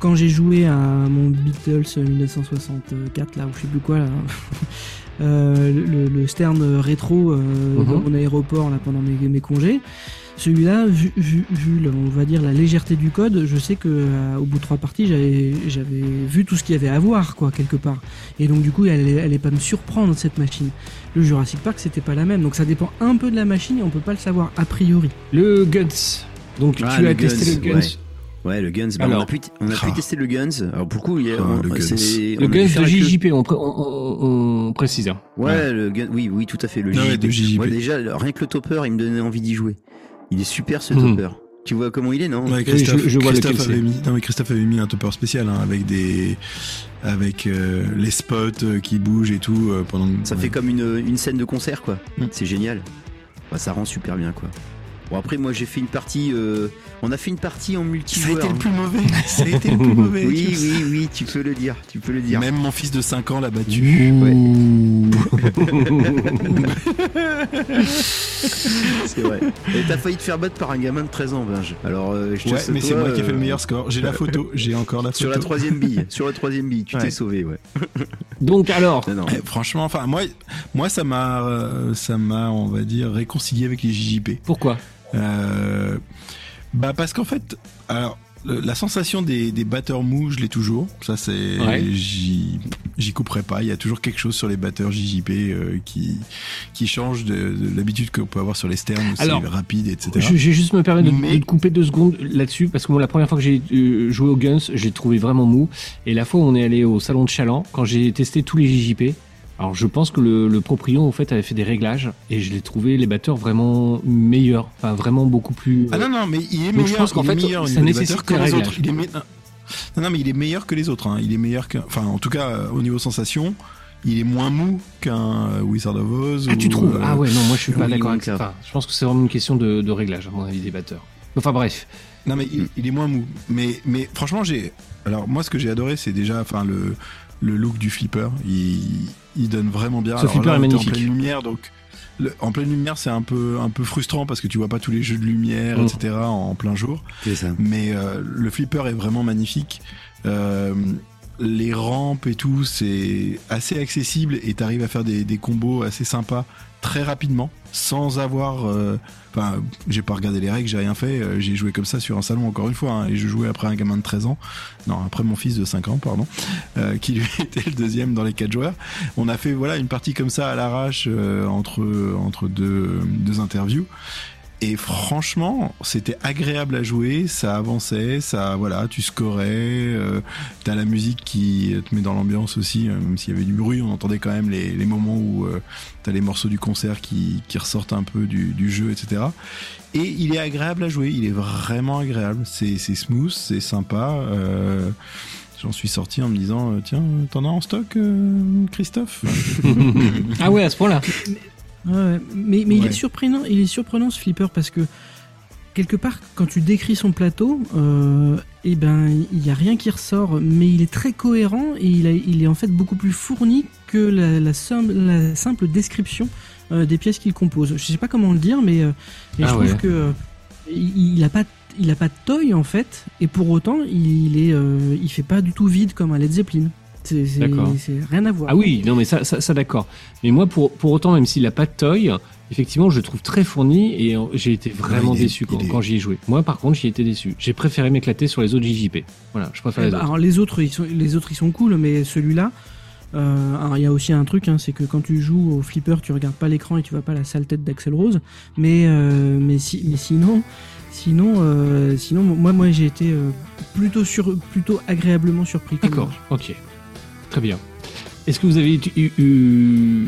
Quand j'ai joué à mon Beatles 1964, là, ou je sais plus quoi, là, euh, le, le Stern rétro euh, Mhm. dans mon aéroport là, pendant mes, mes congés, celui-là, vu, vu, vu on va dire la légèreté du code, je sais que euh, au bout de trois parties, j'avais j'avais vu tout ce qu'il y avait à voir, quoi, quelque part. Et donc du coup, elle allait, elle allait pas me surprendre cette machine. Le Jurassic Park, c'était pas la même, donc ça dépend un peu de la machine et on peut pas le savoir a priori. Le Guns. Donc Ah, tu as testé le Guns. ouais. Ouais, le Guns, bah, Alors. on a pu, on a pu Ah. tester le Guns. Alors pour le coup, il y a, Ah, on- le Guns. Le Guns de JJP, on, pré- on, on- on précise. hein. Ouais, le Gun, oui, oui, tout à fait. Le ouais, JJP. de JJP. Ouais, déjà, rien que le topper, il me donnait envie d'y jouer. Il est super ce Mhm. topper. Tu vois comment il est, non? Ouais, Christophe, je- je vois Christophe lequel avait c'est. mis, non mais Christophe avait mis un topper spécial hein, avec des, avec euh, les spots euh, qui bougent et tout euh, pendant. Ça ouais. fait comme une, une scène de concert, quoi. Mm. C'est génial. Bah, ça rend super bien, quoi. Bon, après, moi, j'ai fait une partie. euh, On a fait une partie en Ça a multijoueur. été le hein. plus mauvais. Ça a été le plus mauvais. Oui, oui, oui, tu peux le dire. Tu peux le dire. Même mon fils de 5 ans l'a battu. Ouais. C'est vrai. Et t'as failli te faire battre par un gamin de 13 ans, Binge. Alors, euh, je te Ouais, souhaite, mais c'est moi qui ai fait le euh, meilleur score. J'ai la photo, j'ai encore la photo. Sur la troisième bille, sur la troisième bille, tu Ouais. t'es sauvé, ouais. Donc alors, Non, non. Eh, franchement, enfin moi, moi ça m'a, euh, ça m'a, on va dire, réconcilié avec les JJP. pourquoi? Euh, bah parce qu'en fait, alors la sensation des, des batteurs mous, je l'ai toujours. Ça c'est, Ouais. j'y, j'y couperai pas. Il y a toujours quelque chose sur les batteurs JJP euh, qui qui change de, de l'habitude qu'on peut avoir sur les Alors, c'est rapide, etc. Je je vais juste me permettre de, Mais- de te couper deux secondes là-dessus parce que moi la première fois que j'ai euh, joué au Guns, je l'ai trouvé vraiment mou. Et la fois où on est allé au salon de Chaland, quand j'ai testé tous les JJP, alors je pense que le, le proprio en fait avait fait des réglages et je l'ai trouvé les batteurs vraiment meilleurs, enfin vraiment beaucoup plus. Ah non non, mais il est Donc, je meilleur. pense qu'en fait, meilleur ça nécessite des les réglages. autres. Il est me- non, non, mais il est meilleur que les autres. hein. Il est meilleur que, enfin en tout cas euh, au niveau sensation, il est moins mou qu'un euh, Wizard of Oz. ah tu ou, trouves? euh, Ah ouais non moi je suis pas oui, d'accord avec ça. ça. Enfin, je pense que c'est vraiment une question de, de réglage à mon avis des batteurs. Enfin bref. Non mais il, il est moins mou. Mais mais franchement j'ai. Alors moi ce que j'ai adoré c'est déjà enfin le le look du flipper. Il il donne vraiment bien. Est magnifique. En pleine lumière donc. le- en pleine lumière, c'est un peu un peu frustrant parce que tu vois pas tous les jeux de lumière, Mm. etc. En, en plein jour. C'est ça. Mais euh, le flipper est vraiment magnifique. Euh, les rampes et tout, c'est assez accessible et t'arrives à faire des, des combos assez sympas très rapidement sans avoir. euh, Enfin, j'ai pas regardé les règles, j'ai rien fait. euh, J'ai joué comme ça sur un salon encore une fois hein, et je jouais après un gamin de 13 ans. Non, après mon fils de 5 ans, pardon, euh, qui lui était le deuxième dans les quatre joueurs. On a fait voilà une partie comme ça à l'arrache entre entre deux deux interviews. Et franchement, c'était agréable à jouer, ça avançait, ça voilà, tu scorais, euh, t'as la musique qui te met dans l'ambiance aussi, euh, même s'il y avait du bruit, on entendait quand même les, les moments où euh, t'as les morceaux du concert qui, qui ressortent un peu du, du jeu, etc. Et il est agréable à jouer, il est vraiment agréable, c'est smooth, c'est sympa. euh, J'en suis sorti en me disant, euh, tiens, t'en as en stock, euh, Christophe? Ah ouais à ce point-là. Ouais, mais mais il est surprenant, il est surprenant ce flipper parce que quelque part quand tu décris son plateau, euh, eh ben il y a rien qui ressort, mais il est très cohérent et il, a- il est en fait beaucoup plus fourni que la, la sim- la simple description euh, des pièces qu'il compose. Je sais pas comment le dire, mais, euh, Ah je trouve que il, il a pas il a pas de toy en fait, et pour autant il est il fait pas du tout vide comme un Led Zeppelin. C'est rien à voir. Ah oui, non mais ça, ça, ça, d'accord. Mais moi, pour, pour autant, même s'il a pas de toy, effectivement, je le trouve très fourni et euh, j'ai été vraiment il est- déçu quand, est- quand j'y ai joué. Moi, par contre, j'y ai été déçu. J'ai préféré m'éclater sur les autres JJP. Voilà, je préfère Eh les bah, autres. alors les autres, ils sont, les autres, ils sont cool, mais celui-là, euh, alors il y a aussi un truc, hein, c'est que quand tu joues au flipper, tu regardes pas l'écran et tu vois pas la sale tête d'Axel Rose. Mais euh, mais si, mais sinon, sinon, euh, sinon, moi, moi, j'ai été euh, plutôt sur, plutôt agréablement surpris. D'accord, ok. Très bien. Est-ce que vous avez eu,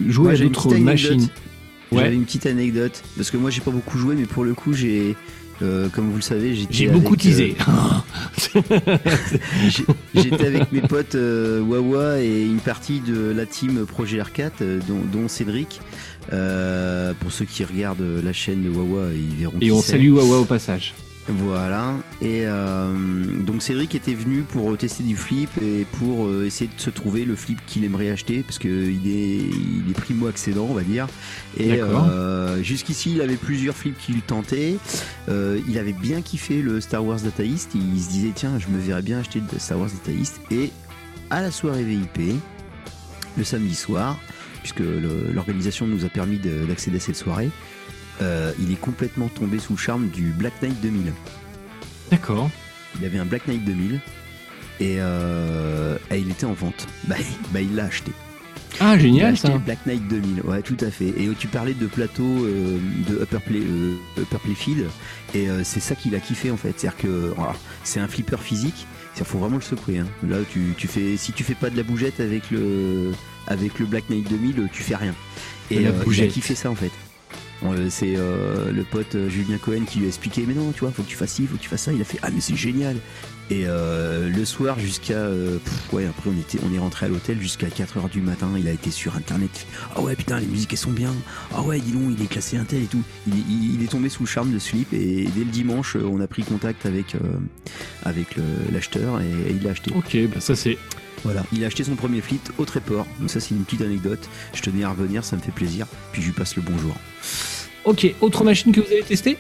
joué Moi, à d'autres machines Ouais. une petite anecdote parce que moi j'ai pas beaucoup joué, mais pour le coup j'ai, euh, comme vous le savez, j'étais J'ai beaucoup euh, teasé. J'étais avec mes potes euh, Wawa et une partie de la team Projet R4, euh, dont, dont Cédric. Pour ceux qui regardent la chaîne de Wawa, ils verront. Et on salue Wawa au passage. Voilà. Et euh, donc Cédric était venu pour tester du flip et pour euh, essayer de se trouver le flip qu'il aimerait acheter parce que il est, il est primo accédant, on va dire. Et euh, jusqu'ici, il avait plusieurs flips qu'il tentait. Euh, il avait bien kiffé le Star Wars Data East. Il se disait tiens, je me verrais bien acheter le Star Wars Data East. Et à la soirée VIP, le samedi soir, puisque l'organisation nous a permis de- d'accéder à cette soirée. Euh, il est complètement tombé sous le charme du Black Knight 2000. D'accord. Il avait un Black Knight 2000 et, euh, et il était en vente. Bah, bah, il l'a acheté. Ah, génial acheté ça. Black Knight 2000, ouais, tout à fait. Et tu parlais de plateau euh, de Upper, Play, euh, Upper Playfield, et euh, c'est ça qu'il a kiffé en fait. C'est-à-dire que voilà, c'est un flipper physique. Il faut vraiment le secouer. hein. Là, tu, tu fais, si tu fais pas de la bougette avec le, avec le Black Knight 2000, tu fais rien. Et la euh, il a bougette. kiffé ça en fait. Euh, c'est euh, le pote euh, Julien Cohen qui lui a expliqué mais non tu vois faut que tu fasses ci faut que tu fasses ça. Il a fait ah mais c'est génial. Et euh, le soir jusqu'à euh, ouais après on était on est rentré à l'hôtel jusqu'à 4h du matin. Il a été sur internet. Ah ouais putain les musiques elles sont bien. Ah ouais dis donc il est classé un tel et tout. Il, est tombé sous le charme de slip et dès le dimanche on a pris contact avec avec l'acheteur et, et il l'a acheté. Ok, bah ça c'est Voilà, il a acheté son premier flip au Tréport. Donc ça c'est une petite anecdote. Je tenais à revenir, ça me fait plaisir. Puis je lui passe le bonjour. Ok, autre machine que vous avez testée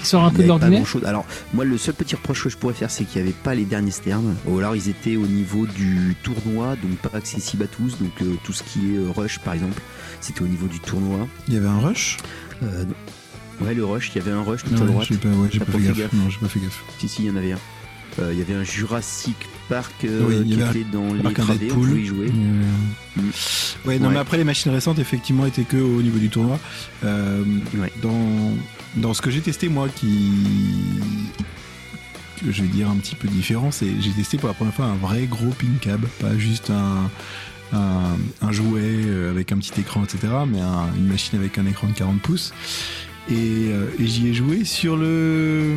Qui sort un peu de l'ordinaire grand-chose. Alors moi le seul petit reproche que je pourrais faire c'est qu'il n'y avait pas les derniers sternes. Ou alors ils étaient au niveau du tournoi, donc pas accessible à tous. Donc euh, tout ce qui est euh, rush par exemple, c'était au niveau du tournoi. Il y avait un rush? Euh, ouais le rush, il y avait un rush tout Non, à ouais, droite. j'ai pas, ouais, j'ai T'as pas pas fait fait gaffe. gaffe Non, j'ai pas fait gaffe. Si si il y en avait un. Euh, Il y avait un Jurassic Park euh, Oui, qui était dans les travées, on pouvait y jouer. Mm. Ouais, non, Ouais. mais après, les machines récentes, effectivement, étaient que au niveau du tournoi. Euh, Ouais. dans, dans ce que j'ai testé, moi, qui. que je vais dire un petit peu différent, c'est j'ai testé pour la première fois un vrai gros pin cab, pas juste un. Un, un jouet avec un petit écran, etc., mais un- une machine avec un écran de 40 pouces. Et, et j'y ai joué sur le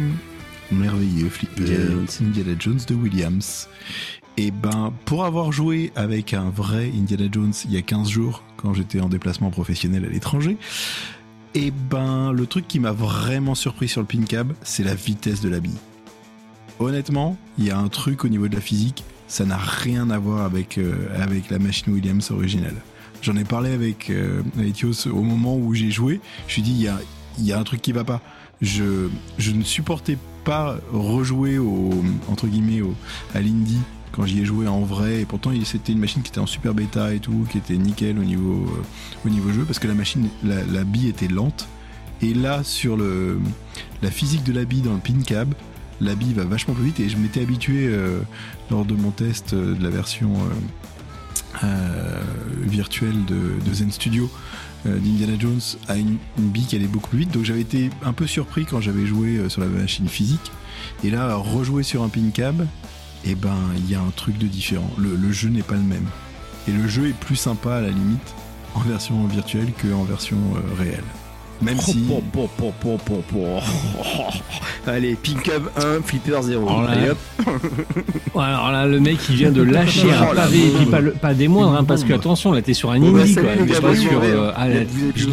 merveilleux flip Indiana Jones. Indiana Jones de Williams. Et ben, pour avoir joué avec un vrai Indiana Jones il y a 15 jours, quand j'étais en déplacement professionnel à l'étranger, et ben, le truc qui m'a vraiment surpris sur le pin cab, c'est la vitesse de la bille. Honnêtement, il y a un truc au niveau de la physique, ça n'a rien à voir avec, euh, avec la machine Williams originale. J'en ai parlé avec, euh, avec Yos au moment où j'ai joué. Je lui ai dit, il y a, il y a un truc qui va pas. Je, ne supportais pas rejouer au, entre guillemets, à l'Indie quand j'y ai joué en vrai. Et pourtant, c'était une machine qui était en super bêta et tout, qui était nickel au niveau, euh, au niveau jeu, parce que la machine, la, bille était lente. Et là, sur la physique de la bille dans le pin cab, la bille va vachement plus vite. Et je m'étais habitué euh, lors de mon test euh, de la version virtuelle de, Zen Studio d'Indiana Jones à une, bille qui allait beaucoup plus vite. Donc j'avais été un peu surpris quand j'avais joué euh, sur la machine physique. Et là, rejouer sur un pin cab, et ben il y a un truc de différent. Le, le jeu n'est pas le même. Et le jeu est plus sympa à la limite en version virtuelle qu'en version euh, réelle. Même si. Allez, Pink Cab 1, Flipper 0. Alors là- Allez hop. Ouais, alors là, le mec, il vient de lâcher un Oh là pavé, et puis pas, le- pas des moindres, hein, parce que attention, là, t'es sur un Bon, bah, indie, salut, quoi. t'es gars, pas sur. euh, Vous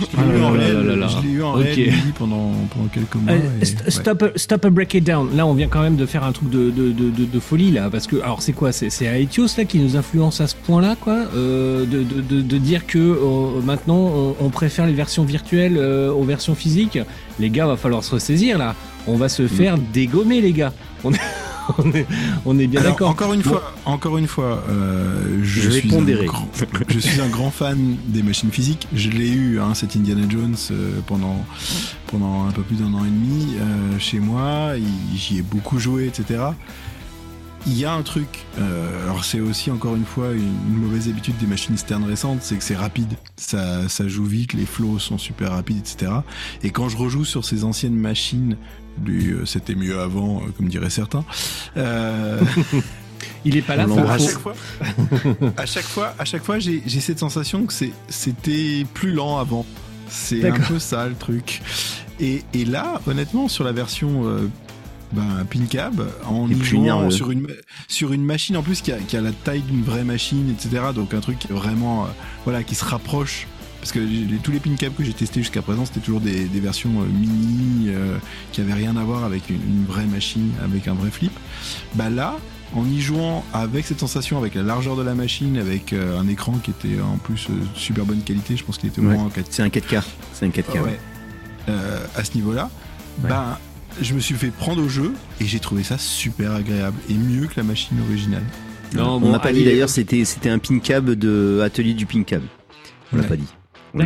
je l'ai eu. en réel, pendant, pendant quelques mois. Euh, et- st- ouais. stop, a- stop a break it down. Là, on vient quand même de faire un truc de, de, de, de- de folie là, parce que alors c'est quoi? C'est Aetios là qui nous influence à ce point-là, quoi, euh, de, de, de, de dire que euh, maintenant on, on préfère les versions virtuelles euh, aux versions physiques. Les gars, va falloir se ressaisir là. On va se faire dégommer, les gars. On on est, on est bien d'accord. Encore une Bon. fois, encore une fois, euh, je, Je vais suis pondérer. Un grand, je suis un grand fan des machines physiques. Je l'ai eu, hein, cet Indiana Jones euh, pendant pendant un peu plus d'un an et demi euh, chez moi. J'y ai beaucoup joué, etc. Il y a un truc. alors c'est aussi encore une fois une, une mauvaise habitude des machines externes récentes, c'est que c'est rapide. Ça, ça joue vite, les flows sont super rapides, etc. Et quand je rejoue sur ces anciennes machines du euh, c'était mieux avant, euh, comme diraient certains. euh, Il est pas là. Faut- à chaque fois, à chaque fois, à chaque fois, j'ai j'ai cette sensation que c'est- c'était plus lent avant. C'est un peu ça le truc. Et, et là, honnêtement, sur la version euh, ben, PinCab, en y plus jouant sur une sur une machine en plus qui a, qui a la taille d'une vraie machine, etc. Donc un truc vraiment, euh, voilà, qui se rapproche. Parce que les- tous les PinCab que j'ai testés jusqu'à présent, c'était toujours des, des versions euh, mini euh, qui avaient rien à voir avec une, une vraie machine, avec un vrai flip. Bah là, en y jouant avec cette sensation, avec la largeur de la machine, avec euh, un écran qui était en plus euh, super bonne qualité, je pense qu'il était au Ouais. moins en 4 C'est un 4K. C'est un 4K. ouais. Euh, à ce niveau-là, Ouais. bah, je me suis fait prendre au jeu et j'ai trouvé ça super agréable et mieux que la machine originale. Non, on bon, n'a pas allez. dit d'ailleurs, c'était c'était un pin cab de atelier du pin cab. On l'a Ouais. pas dit. On.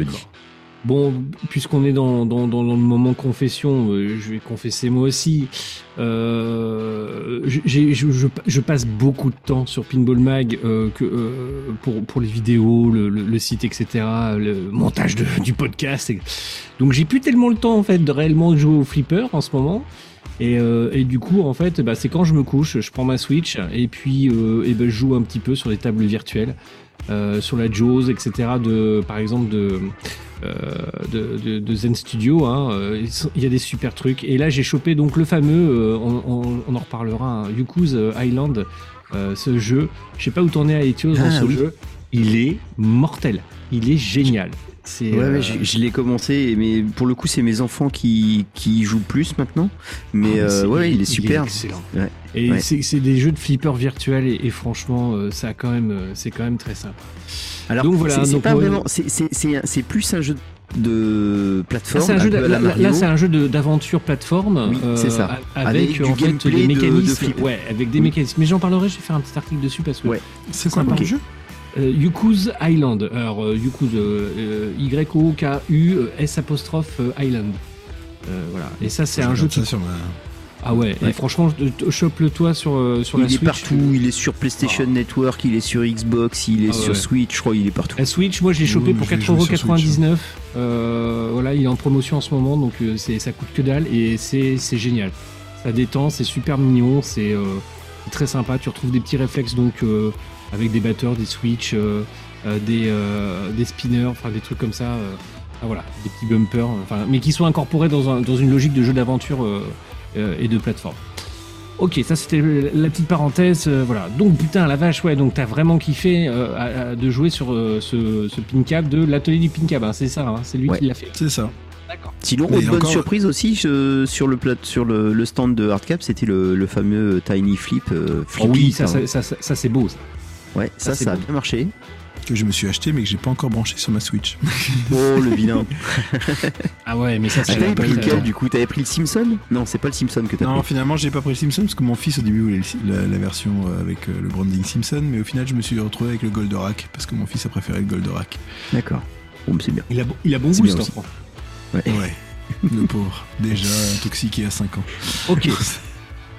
Bon, puisqu'on est dans, dans, dans, le moment confession, euh, je vais confesser moi aussi. Euh, je, je, je passe beaucoup de temps sur Pinball Mag euh, que, euh, pour, pour les vidéos, le, le, le site, etc., le montage du podcast. Donc j'ai plus tellement le temps en fait de réellement jouer au flipper en ce moment. Et, euh, et du coup, en fait, bah, c'est quand je me couche, je prends ma Switch et puis euh, et ben, je joue un petit peu sur les tables virtuelles, euh, sur la Jaws, etc. De, par exemple, de, euh, de, de- de Zen Studio. hein, euh, Il y a des super trucs. Et là, j'ai chopé donc le fameux, euh, on, on- on en reparlera, hein, Yuku's Island, euh, ce jeu. Je sais pas où t'en es à Etios dans Ah, ce oui. jeu. Il est mortel. Il est génial. C'est Ouais, euh, ouais, je, je l'ai commencé, mais pour le coup, c'est mes enfants qui, qui y jouent plus maintenant. Mais, ah, euh, ouais, il est super. excellent. Ouais. Et Ouais. c'est c'est des jeux de flipper virtuels et, et franchement, euh, ça a quand même, c'est quand même très sympa. Alors, Donc voilà, c'est- pas ouais. vraiment. c'est- C'est c'est un- c'est plus un jeu de Là, plateforme. c'est un jeu, peu de- à là, c'est un jeu de- d'aventure plateforme. Oui, c'est ça. a- Avec, Avec du en fait des de- de mécanismes. flip. ouais, avec des Oui. mécanismes. Mais j'en parlerai. Je vais faire un petit article dessus parce que Ouais. C'est quoi Sympa. le jeu? Euh, Yuku's Island. Alors, euh, Yuku's, euh, Y-O-K-U S apostrophe Island. Euh, voilà. Et ça, c'est un jeu. ça sur ma- Ah ouais. Et franchement, chope-le toi sur sur la Il est Switch. partout, il est sur PlayStation Network, il est sur Xbox, il est Ah sur ouais. Switch, je crois, il est partout. La Switch, moi j'ai chopé Oui, pour mais je l'ai joué sur 4,99€. Euh, voilà, il est en promotion en ce moment, donc euh, c'est ça coûte que dalle et c'est c'est génial. Ça détend, c'est super mignon, c'est euh, très sympa. Tu retrouves des petits réflexes donc euh, avec des batteurs, des switch, euh, euh, des, euh, des spinners, enfin des trucs comme ça. ah, voilà, des petits bumpers, enfin, mais qui sont incorporés dans, un- dans une logique de jeu d'aventure euh, euh, et de plateforme. Ok, ça c'était la petite parenthèse. euh, voilà. Donc putain, la vache, ouais. Donc t'as vraiment kiffé euh, à- à- de jouer sur euh, ce, ce pin cap de l'atelier du pin cap. hein, c'est ça, hein, c'est lui Ouais. qui l'a fait. C'est ça. D'accord. Sinon, autre bonne encore- surprise aussi je- sur le plat, sur le, le stand de Hardcap, c'était le, le fameux Tiny Flip. euh, Oh oui, ça, pardon. ça, ça, ça, ça, c'est beau. Ça. Ouais, ça, ça, a bien marché. Que je me suis acheté, mais que j'ai pas encore branché sur ma Switch. Oh le vilain. Ah ouais, mais ça, Ah, c'est t'avais la pris lequel du coup? T'avais pris le Simpson? Non, c'est pas le Simpson que t'as Non, pris. finalement, j'ai pas pris le Simpson parce que mon fils au début voulait le- la, la version euh, avec euh, le branding Simpson, mais au final, je me suis retrouvé avec le Goldorak parce que mon fils a préféré le Goldorak. D'accord. Bon, mais c'est bien. Il a, bon- il a bon C'est goût, cet enfant. Ouais. Ouais. le pauvre. Déjà intoxiqué à 5 ans. Ok.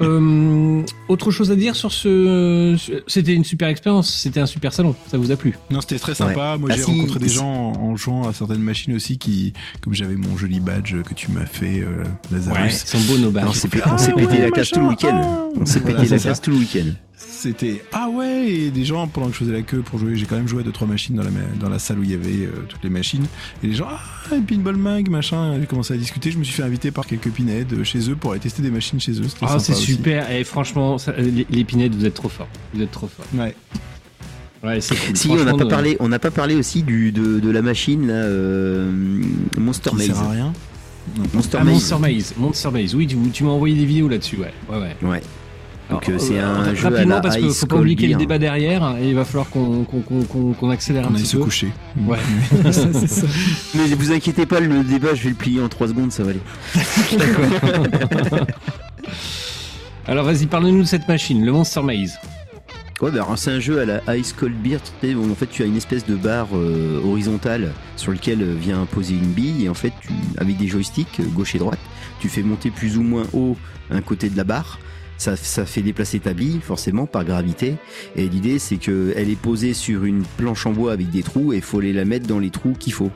Euh, autre chose à dire sur ce. C'était une super expérience, c'était un super salon. Ça vous a plu? Non, c'était très sympa. Moi, Ah, j'ai si, rencontré des gens en, en jouant à certaines machines aussi qui, comme j'avais mon joli badge que tu m'as fait, euh, Lazarus. Ils sont beaux nos badges. On s'est ah, pété ouais, la classe tout le week-end. ah. On s'est Voilà, pété la ça. tout le week-end. C'était ah ouais et des gens pendant que je faisais la queue pour jouer j'ai quand même joué à deux trois machines dans la dans la salle où il y avait euh, toutes les machines et les gens ah pinball mag machin j'ai commencé à discuter je me suis fait inviter par quelques pinheads euh, chez eux pour aller tester des machines chez eux c'était Ah, c'est super. Et franchement, ça- les, les pinettes, vous êtes trop forts. Vous êtes trop forts. ouais Ouais, c'est cool. Si, on n'a pas euh, parlé, on n'a pas parlé aussi du de, de la machine là, euh, Monster Maze. sert à rien? Monster Ah, Maze. Monster Maze. Monster Maze. Oui, tu, tu m'as envoyé des vidéos là-dessus. Ouais, ouais, ouais. Ouais. Donc euh, c'est euh, un jeu à rapidement la parce qu'il faut pas oublier qu'il y a le débat derrière et il va falloir qu'on accélère un petit se peu. coucher Ouais. Ça, c'est ça. Mais vous inquiétez pas, le débat, je vais le plier en 3 secondes, ça va aller. D'accord. Alors vas-y, parle-nous de cette machine, le Monster Maze. Ouais, bah, alors, c'est un jeu à la Ice Cold Beer. Où, en fait, tu as une espèce de barre euh, horizontale sur lequel vient poser une bille. Et en fait, tu, avec des joysticks gauche et droite, tu fais monter plus ou moins haut un côté de la barre. Ça, ça fait déplacer ta bille, forcément, par gravité. Et l'idée, c'est qu'elle est posée sur une planche en bois avec des trous et il faut aller la mettre dans les trous qu'il faut.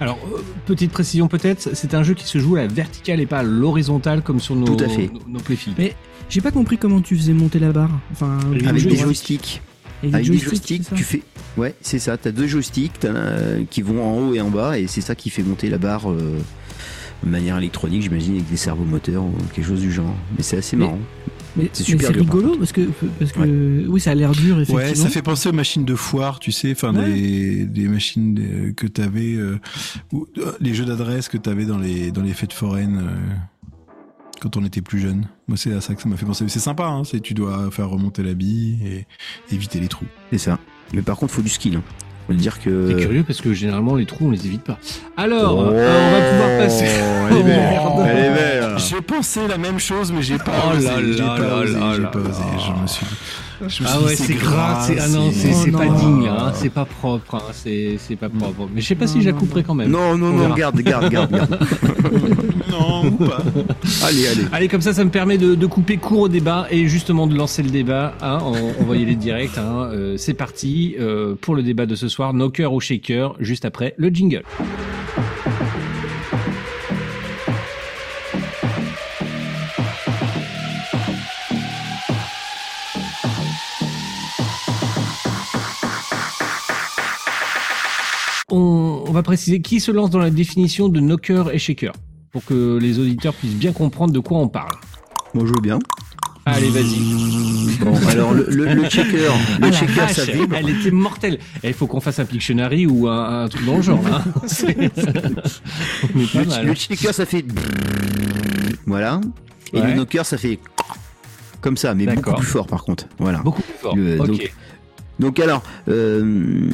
Alors, euh, petite précision peut-être, c'est un jeu qui se joue à la verticale et pas à l'horizontale comme sur nos, Tout à fait. nos. Mais j'ai pas compris comment tu faisais monter la barre. Enfin, Avec des joysticks. Avec Avec des des joysticks, joysticks, c'est ça tu fais. Ouais, c'est ça. T'as deux joysticks euh, qui vont en haut et en bas, et c'est ça qui fait monter la barre euh, de manière électronique, j'imagine, avec des servomoteurs ou quelque chose du genre. Mais c'est assez marrant. Mais C'est super dur, par rigolo parce que parce que oui, ça a l'air dur effectivement. ouais ça fait penser aux machines de foire tu sais enfin Ouais. des, des machines que t'avais euh, ou euh, les jeux d'adresse que t'avais dans les dans les fêtes foraines euh, quand on était plus jeune moi c'est à ça que ça m'a fait penser c'est sympa hein, c'est tu dois faire remonter la bille et éviter les trous C'est ça. Mais par contre, faut du skill. Hein. Faut le dire que. C'est curieux parce que généralement les trous on les évite pas. Alors, Oh, euh, on va pouvoir passer. Elle est belle. Oh, Elle est belle. J'ai pensé la même chose, mais j'ai pas Oh osé. là J'ai là pas là osé. là J'ai là pas là. osé. Je me suis. Ah suis ouais, c'est grave, c'est ah non, c'est Oh pas non. digne, hein, c'est pas propre, hein, c'est c'est pas propre. Mais je sais pas si je la couperai quand même. Non, non, On non, garde, garde, garde, garde. Non, ou pas. allez, allez. Allez, comme ça, ça me permet de, de couper court au débat et justement de lancer le débat. Hein, on, on va y aller direct. Hein, euh, c'est parti euh, pour le débat de ce soir. Knocker ou shaker, juste après le jingle. On, va préciser qui se lance dans la définition de knocker et shaker pour que les auditeurs puissent bien comprendre de quoi on parle. Moi, je veux bien. Allez, vas-y. Bon, alors le, le, le checker, Ah, le checker, vache, ça vibre. Elle était mortelle. Il faut qu'on fasse un Pictionary ou un, un truc dans le genre. Est Le, mal. le checker, ça fait. Voilà. Et Ouais. le knocker, ça fait. Comme ça, mais beaucoup plus fort par contre. Voilà. Beaucoup plus fort. Le- ok. donc- Donc alors, euh,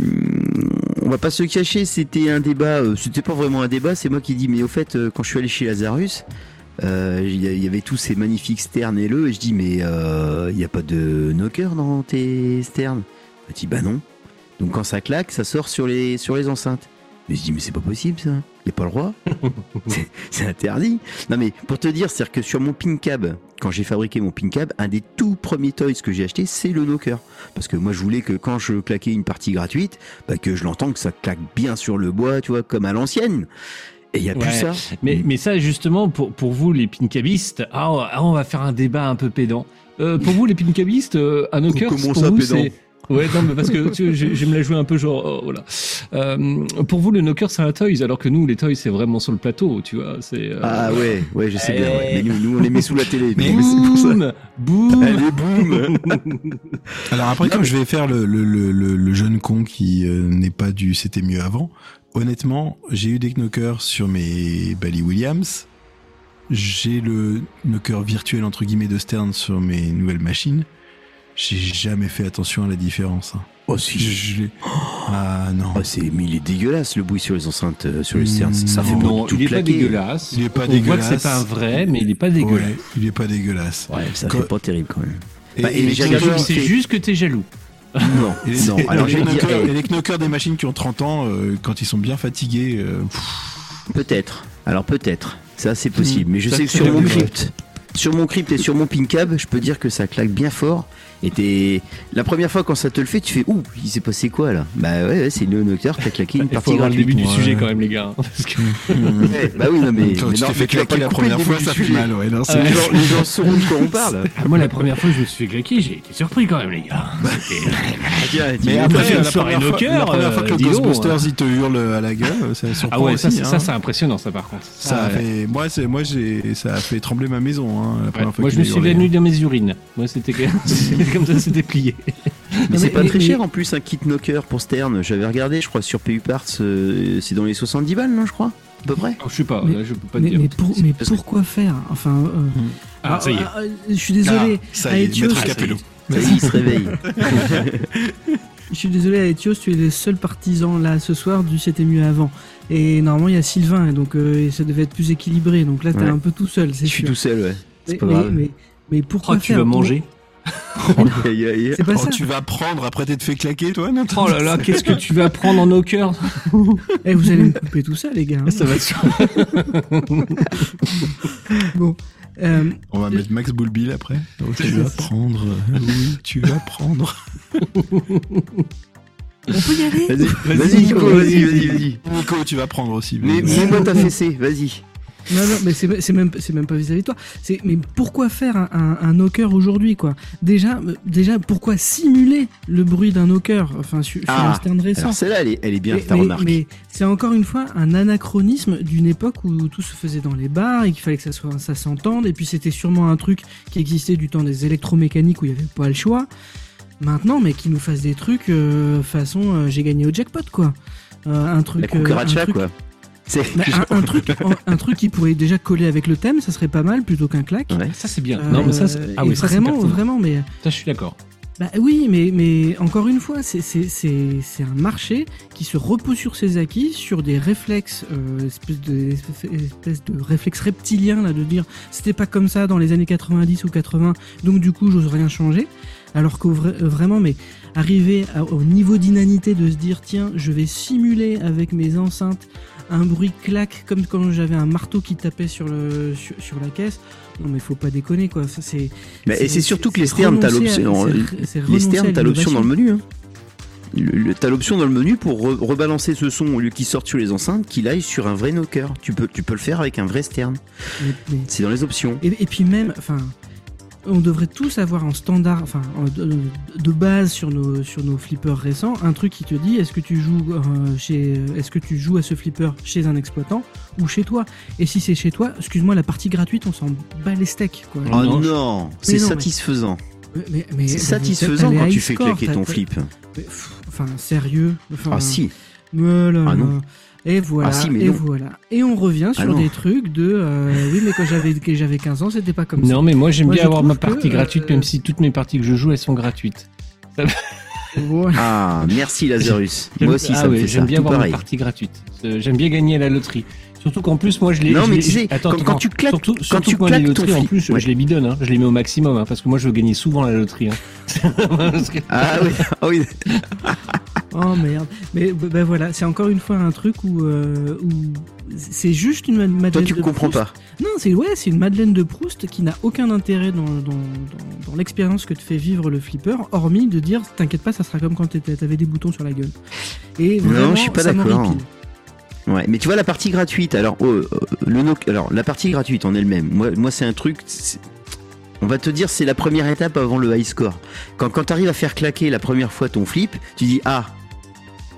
on va pas se cacher, c'était un débat, euh, c'était pas vraiment un débat, c'est moi qui dis, mais au fait, euh, quand je suis allé chez Lazarus, euh, il y, avait tous ces magnifiques sternes et le, et je dis, mais euh, il n'y a pas de knocker dans tes sternes? Il dit, bah non. Donc quand ça claque, ça sort sur les, sur les enceintes. Mais je dis, mais c'est pas possible ça, il n'y a pas le droit. C'est- interdit. Non mais pour te dire, c'est-à-dire que sur mon pin cab, quand j'ai fabriqué mon pin cab, un des tout premiers toys que j'ai acheté, c'est le knocker. Parce que moi je voulais que quand je claquais une partie gratuite, bah, que je l'entends que ça claque bien sur le bois, tu vois, comme à l'ancienne. Et il y a plus ça. Mais, mais ça, justement, pour, pour vous, les pincabistes, ah, on- ah, on va faire un débat un peu pédant. Euh, pour vous, les pincabistes, euh, un knocker, Comment pour ça, vous, pédant c'est... Ouais, non, mais parce que tu vois, je, je me la jouer un peu genre, oh, voilà. Euh, pour vous, le knocker, c'est un toys, alors que nous, les toys, c'est vraiment sur le plateau, tu vois. C'est, euh, Ah ouais, ouais, je sais bien. ouais. Eh. Mais nous, nous, on les met sous la télé. Mais Mais c'est pour ça. Boum, boum. Allez, boum Alors après, comme je vais faire le, le, le, le- le jeune con qui euh, n'est pas du c'était mieux avant, honnêtement, j'ai eu des knockers sur mes Bally Williams. J'ai le knocker virtuel entre guillemets de Stern sur mes nouvelles machines. J'ai jamais fait attention à la différence. hein. Oh si. je l'ai- ah non. Oh, c'est, mais il est dégueulasse le bruit sur les enceintes, euh, sur les sternes. Ça fait Non, tout il est pas dégueulasse. Il est pas On voit que dégueulasse. c'est pas un vrai, mais il est pas dégueulasse. Ouais, il est pas dégueulasse. Ouais, ça Quand- fait pas terrible quand même. Et, Bah, et C'est juste que t'es jaloux. Non, et les- non. et Alors les je vais dire, knockers- les knockers des machines qui ont 30 ans, euh, quand ils sont bien fatigués, euh, Peut-être. Alors peut-être. Ça c'est possible. Mais je sais que sur mon crypt, sur mon crypt et sur mon pin cab, je peux dire que ça claque bien fort. Et t'es- la première fois quand ça te le fait, tu fais ouh, il s'est passé quoi là? Bah ouais, ouais, c'est le nocteur qui a claqué une partie avoir le gratuite. début du sujet quand même, les gars. Parce que... Ouais, bah oui, non mais, quand mais tu non, t'es fait claquer la première fois, ça fait mal. Ouais, non, c'est- Ouais. Les gens, les gens sauront de quoi on parle. Ah, moi, la première fois que je me suis fait claquer, j'ai été surpris quand même, les gars. Mais après, la soirée première, fois, la première fois que euh, le Ghostbusters hein. il te hurle à la gueule, ça surprend Ah ouais, ça, c'est- hein. ça, c'est impressionnant, ça, par contre. Ça a ouais. fait, moi, c'est, moi, j'ai, ça a fait trembler ma maison, hein, la première fois Moi, je me suis venu dans mes urines. Moi, c'était comme ça, c'était plié. Mais c'est pas mais- très mais- cher en plus un kit knocker pour Stern. J'avais regardé, je crois, sur PU Parts, euh, c'est dans les 70 balles, non, je crois À peu près Oh, je sais pas, Mais- là, je peux pas te dire. mais, pour- pourquoi faire Enfin, euh, Ah, ça y est. ah, ah, je suis désolé. Ah, ça y est, Aetios, maître ah, Capello. Vas-y, il se réveille. Je suis désolé, Aetios, tu es le seul partisan là ce soir du c'était mieux avant. Et normalement, il y a Sylvain, donc euh, ça devait être plus équilibré. Donc là, t'es Ouais. un peu tout seul, Je c'est suis tout seul, ouais. C'est mais, pas mais, grave. mais, mais pourquoi Oh, tu faire vas Pour- manger? C'est pas Oh, ça. tu vas prendre après t'être fait claquer, toi, Nathan Oh là là, qu'est-ce que tu vas prendre en nos cœurs Eh, vous allez me couper tout ça, les gars. hein. Ça va se Bon. Euh, On va mettre Max Boulbil après. Oh, tu vas prendre. euh, Oui, tu vas prendre. on peut y aller Vas-y, vas-y, Nico, vas-y, vas-y, vas-y. Nico, tu vas prendre aussi. Mais mets-moi ta fessée, vas-y. Non, non, mais c'est même, pas vis-à-vis de toi. C'est, mais pourquoi faire un, un, un knocker aujourd'hui, quoi? Déjà, euh, déjà, pourquoi simuler le bruit d'un knocker? Enfin, sur, sur Ah, un récent. Celle-là, elle est, elle est bien, ta mais- remarque. mais c'est encore une fois un anachronisme d'une époque où tout se faisait dans les bars et qu'il fallait que ça, soit, ça s'entende. Et puis c'était sûrement un truc qui existait du temps des électromécaniques où il n'y avait pas le choix. Maintenant, mais qui nous fassent des trucs euh, façon euh, j'ai gagné au jackpot, quoi. Euh, un truc. La euh, un cucaracha, truc- quoi. C'est... bah, un, un truc, un, un truc qui pourrait déjà coller avec le thème, ça serait pas mal plutôt qu'un claque. Ouais. Ça, c'est bien. Euh, non, mais ça, c'est... Ah oui, ça, c'est vraiment, vraiment, mais Ça, je suis d'accord. bah oui, mais mais encore une fois, c'est c'est c'est c'est un marché qui se repose sur ses acquis, sur des réflexes, euh, espèce de espèce de réflexe reptilien là, de dire c'était pas comme ça dans les années 90 ou 80, donc du coup j'ose rien changer. Alors que vra- euh, vraiment, mais arriver à- au niveau d'inanité de se dire tiens, je vais simuler avec mes enceintes un bruit claque comme quand j'avais un marteau qui tapait sur le sur, sur la caisse. Non mais faut pas déconner quoi. Ça c'est Mais, et c'est surtout que les sternes, t'as l'option. Les sternes, t'as l'option dans le menu. Hein. Le- le- T'as l'option dans le menu pour re- rebalancer ce son au lieu qu'il sorte sur les enceintes, qu'il aille sur un vrai knocker. Tu peux, tu peux le faire avec un vrai stern. Mais- mais- C'est dans les options. Et, et puis même, enfin, on devrait tous avoir en standard, enfin en- de, base sur nos sur nos flippers récents, un truc qui te dit est-ce que tu joues euh, chez, est-ce que tu joues à ce flipper chez un exploitant ou chez toi? Et si c'est chez toi, excuse-moi, la partie gratuite, on s'en bat les steaks. Quoi. Oh Non, non, c'est satisfaisant. Mais- mais- mais- C'est satisfaisant quand tu fais claquer ton flip. mais, pff, Enfin, sérieux. Enfin, Ah si. là, Ah non. Et voilà, Ah si, mais et non. voilà. Et on revient sur non. des trucs de euh, oui, mais quand j'avais que j'avais 15 ans, c'était pas comme ça. Non, mais moi j'aime Moi, bien avoir ma que, partie euh, gratuite, même si toutes mes parties que je joue elles sont gratuites. Voilà. Ah, merci Lazarus. J'aime- Moi aussi, ah ça me ouais, fait ça. J'aime bien Tout avoir pareil. ma partie gratuite. Euh, J'aime bien gagner à la loterie. Surtout qu'en plus, moi je les. Non, je mais tu sais, attends, quand- attends, quand tu claques- surtout, quand surtout tu les claques ton en plus, ouais. je les bidonne. Hein. Je les mets au maximum hein, parce que moi je veux gagner souvent la loterie. Hein. Que- Ah oui, ah oui. Oh merde. Mais ben voilà, c'est encore une fois un truc où, euh, où c'est juste une ma- Madeleine Toi, tu de comprends Proust. pas. Non, c'est ouais, c'est une Madeleine de Proust qui n'a aucun intérêt dans, dans, dans, dans l'expérience que te fait vivre le flipper, hormis de dire t'inquiète pas, ça sera comme quand t'avais des boutons sur la gueule. Et Non, vraiment, je suis pas d'accord. Ouais, mais tu vois la partie gratuite. Alors, oh, euh, le alors la partie gratuite en elle-même. Moi, c'est un truc. On va te dire, c'est la première étape avant le high score. Quand, quand tu à faire claquer la première fois ton flip, tu dis ah,